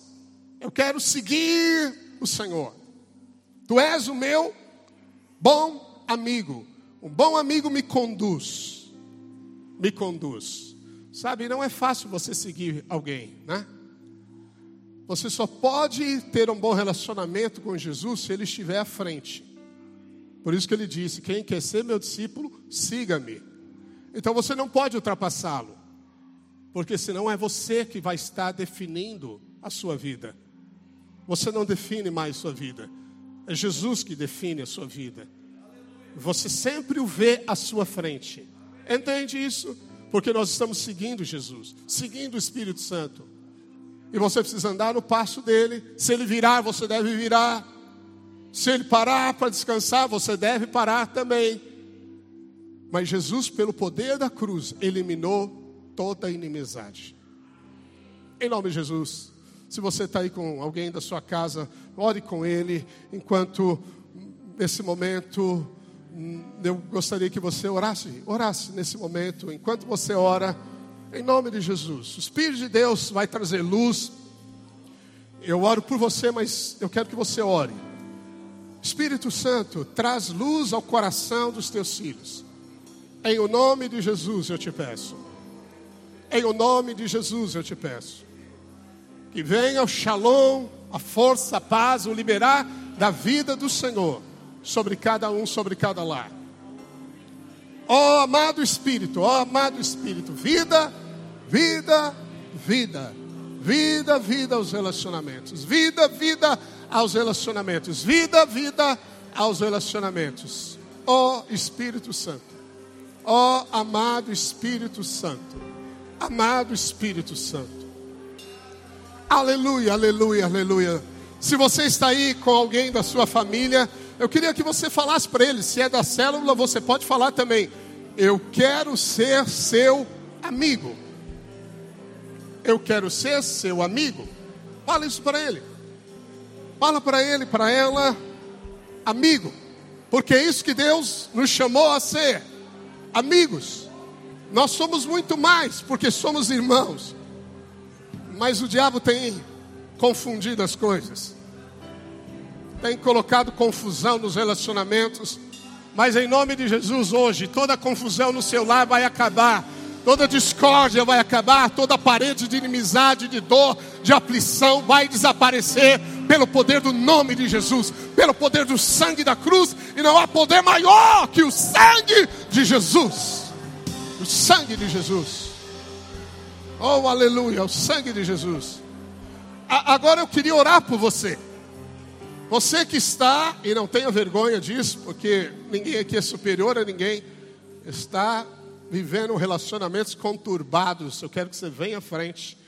Eu quero seguir o Senhor. Tu és o meu bom amigo. Um bom amigo me conduz. Me conduz. Sabe, não é fácil você seguir alguém, né? Você só pode ter um bom relacionamento com Jesus se ele estiver à frente. Por isso que ele disse: Quem quer ser meu discípulo, siga-me. Então você não pode ultrapassá-lo, porque senão é você que vai estar definindo a sua vida. Você não define mais sua vida, é Jesus que define a sua vida. Você sempre o vê à sua frente. Entende isso? Porque nós estamos seguindo Jesus, seguindo o Espírito Santo. E você precisa andar no passo dele. Se ele virar, você deve virar. Se ele parar para descansar, você deve parar também. Mas Jesus, pelo poder da cruz, eliminou toda a inimizade. Em nome de Jesus. Se você está aí com alguém da sua casa, ore com ele, enquanto nesse momento eu gostaria que você orasse, orasse nesse momento, enquanto você ora, em nome de Jesus. O Espírito de Deus vai trazer luz. Eu oro por você, mas eu quero que você ore. Espírito Santo, traz luz ao coração dos teus filhos. Em o nome de Jesus eu te peço. Em o nome de Jesus eu te peço. Que venha o shalom, a força, a paz, o liberar da vida do Senhor sobre cada um, sobre cada lar. Ó oh, amado Espírito, ó oh, amado Espírito, vida, vida, vida, vida, vida aos relacionamentos, vida, vida aos relacionamentos, vida, vida aos relacionamentos. Ó oh, Espírito Santo, ó amado Espírito Santo, amado Espírito Santo. Aleluia, aleluia, aleluia. Se você está aí com alguém da sua família, eu queria que você falasse para ele, se é da célula, você pode falar também. Eu quero ser seu amigo. Eu quero ser seu amigo. Fala isso para ele. Fala para ele, para ela, amigo. Porque é isso que Deus nos chamou a ser. Amigos. Nós somos muito mais, porque somos irmãos. Mas o diabo tem confundido as coisas tem colocado confusão nos relacionamentos. Mas em nome de Jesus, hoje, toda confusão no seu lar vai acabar, toda discórdia vai acabar, toda parede de inimizade, de dor, de aflição vai desaparecer pelo poder do nome de Jesus, pelo poder do sangue da cruz, e não há poder maior que o sangue de Jesus. O sangue de Jesus. Oh, aleluia, o sangue de Jesus. A, agora eu queria orar por você. Você que está, e não tenha vergonha disso, porque ninguém aqui é superior a ninguém, está vivendo relacionamentos conturbados. Eu quero que você venha à frente,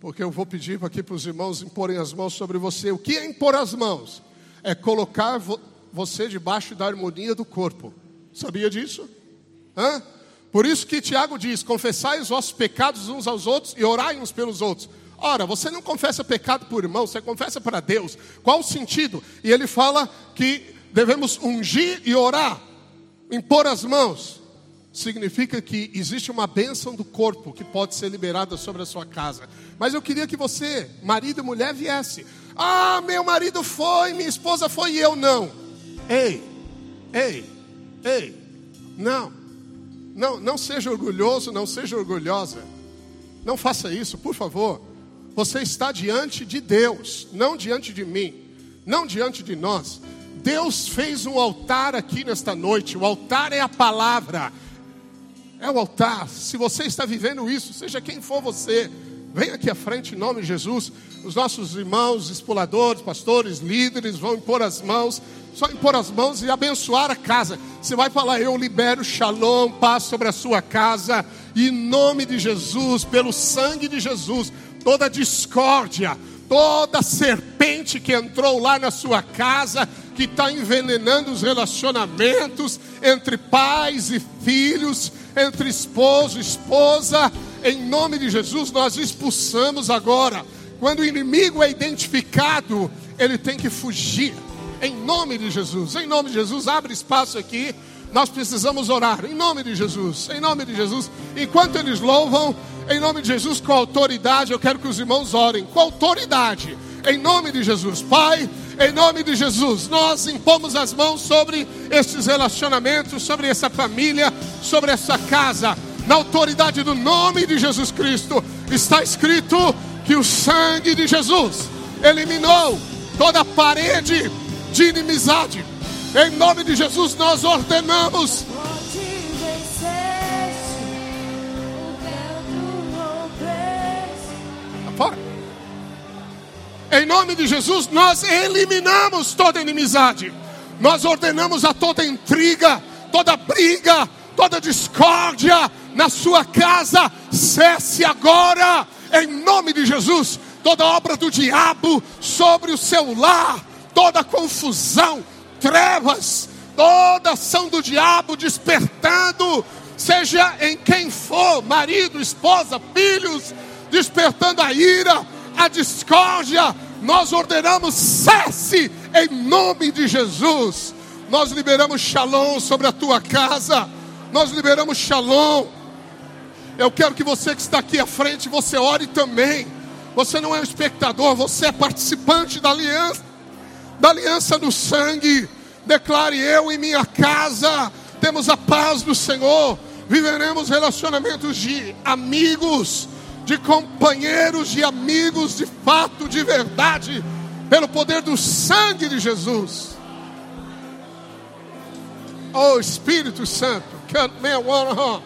porque eu vou pedir aqui para os irmãos imporem as mãos sobre você. O que é impor as mãos? É colocar você debaixo da harmonia do corpo. Sabia disso? Hã? Por isso que Tiago diz: confessai os vossos pecados uns aos outros e orai uns pelos outros. Ora, você não confessa pecado por irmão, você confessa para Deus. Qual o sentido? E ele fala que devemos ungir e orar, impor as mãos. Significa que existe uma bênção do corpo que pode ser liberada sobre a sua casa. Mas eu queria que você, marido e mulher, viesse. Ah, meu marido foi, minha esposa foi e eu não. Ei, ei, ei, não, não, não seja orgulhoso, não seja orgulhosa. Não faça isso, por favor. Você está diante de Deus, não diante de mim, não diante de nós. Deus fez um altar aqui nesta noite. O altar é a palavra. É o altar. Se você está vivendo isso, seja quem for você, venha aqui à frente em nome de Jesus. Os nossos irmãos, exploradores, pastores, líderes vão impor as mãos, só impor as mãos e abençoar a casa. Você vai falar: Eu libero shalom, paz sobre a sua casa, em nome de Jesus, pelo sangue de Jesus, toda discórdia, toda serpente que entrou lá na sua casa, que está envenenando os relacionamentos entre pais e filhos, entre esposo e esposa, em nome de Jesus, nós expulsamos agora. Quando o inimigo é identificado, ele tem que fugir. Em nome de Jesus, em nome de Jesus, abre espaço aqui. Nós precisamos orar. Em nome de Jesus, em nome de Jesus. Enquanto eles louvam, em nome de Jesus, com autoridade, eu quero que os irmãos orem. Com autoridade, em nome de Jesus. Pai, em nome de Jesus, nós impomos as mãos sobre esses relacionamentos, sobre essa família, sobre essa casa. Na autoridade do nome de Jesus Cristo, está escrito que o sangue de Jesus eliminou toda parede de inimizade. Em nome de Jesus, nós ordenamos. Em nome de Jesus, nós eliminamos toda inimizade. Nós ordenamos a toda intriga, toda briga, toda discórdia na sua casa, cesse agora, em nome de Jesus. Toda obra do diabo sobre o seu lar, toda confusão, trevas, toda ação do diabo despertando, seja em quem for, marido, esposa, filhos, despertando a ira, a discórdia, nós ordenamos cesse em nome de Jesus. Nós liberamos shalom sobre a tua casa. Nós liberamos shalom. Eu quero que você que está aqui à frente, você ore também. Você não é um espectador, você é participante da aliança da aliança do sangue. Declare eu e minha casa temos a paz do Senhor. Viveremos relacionamentos de amigos, de companheiros, de amigos de fato, de verdade, pelo poder do sangue de Jesus. Oh Espírito Santo, can't man one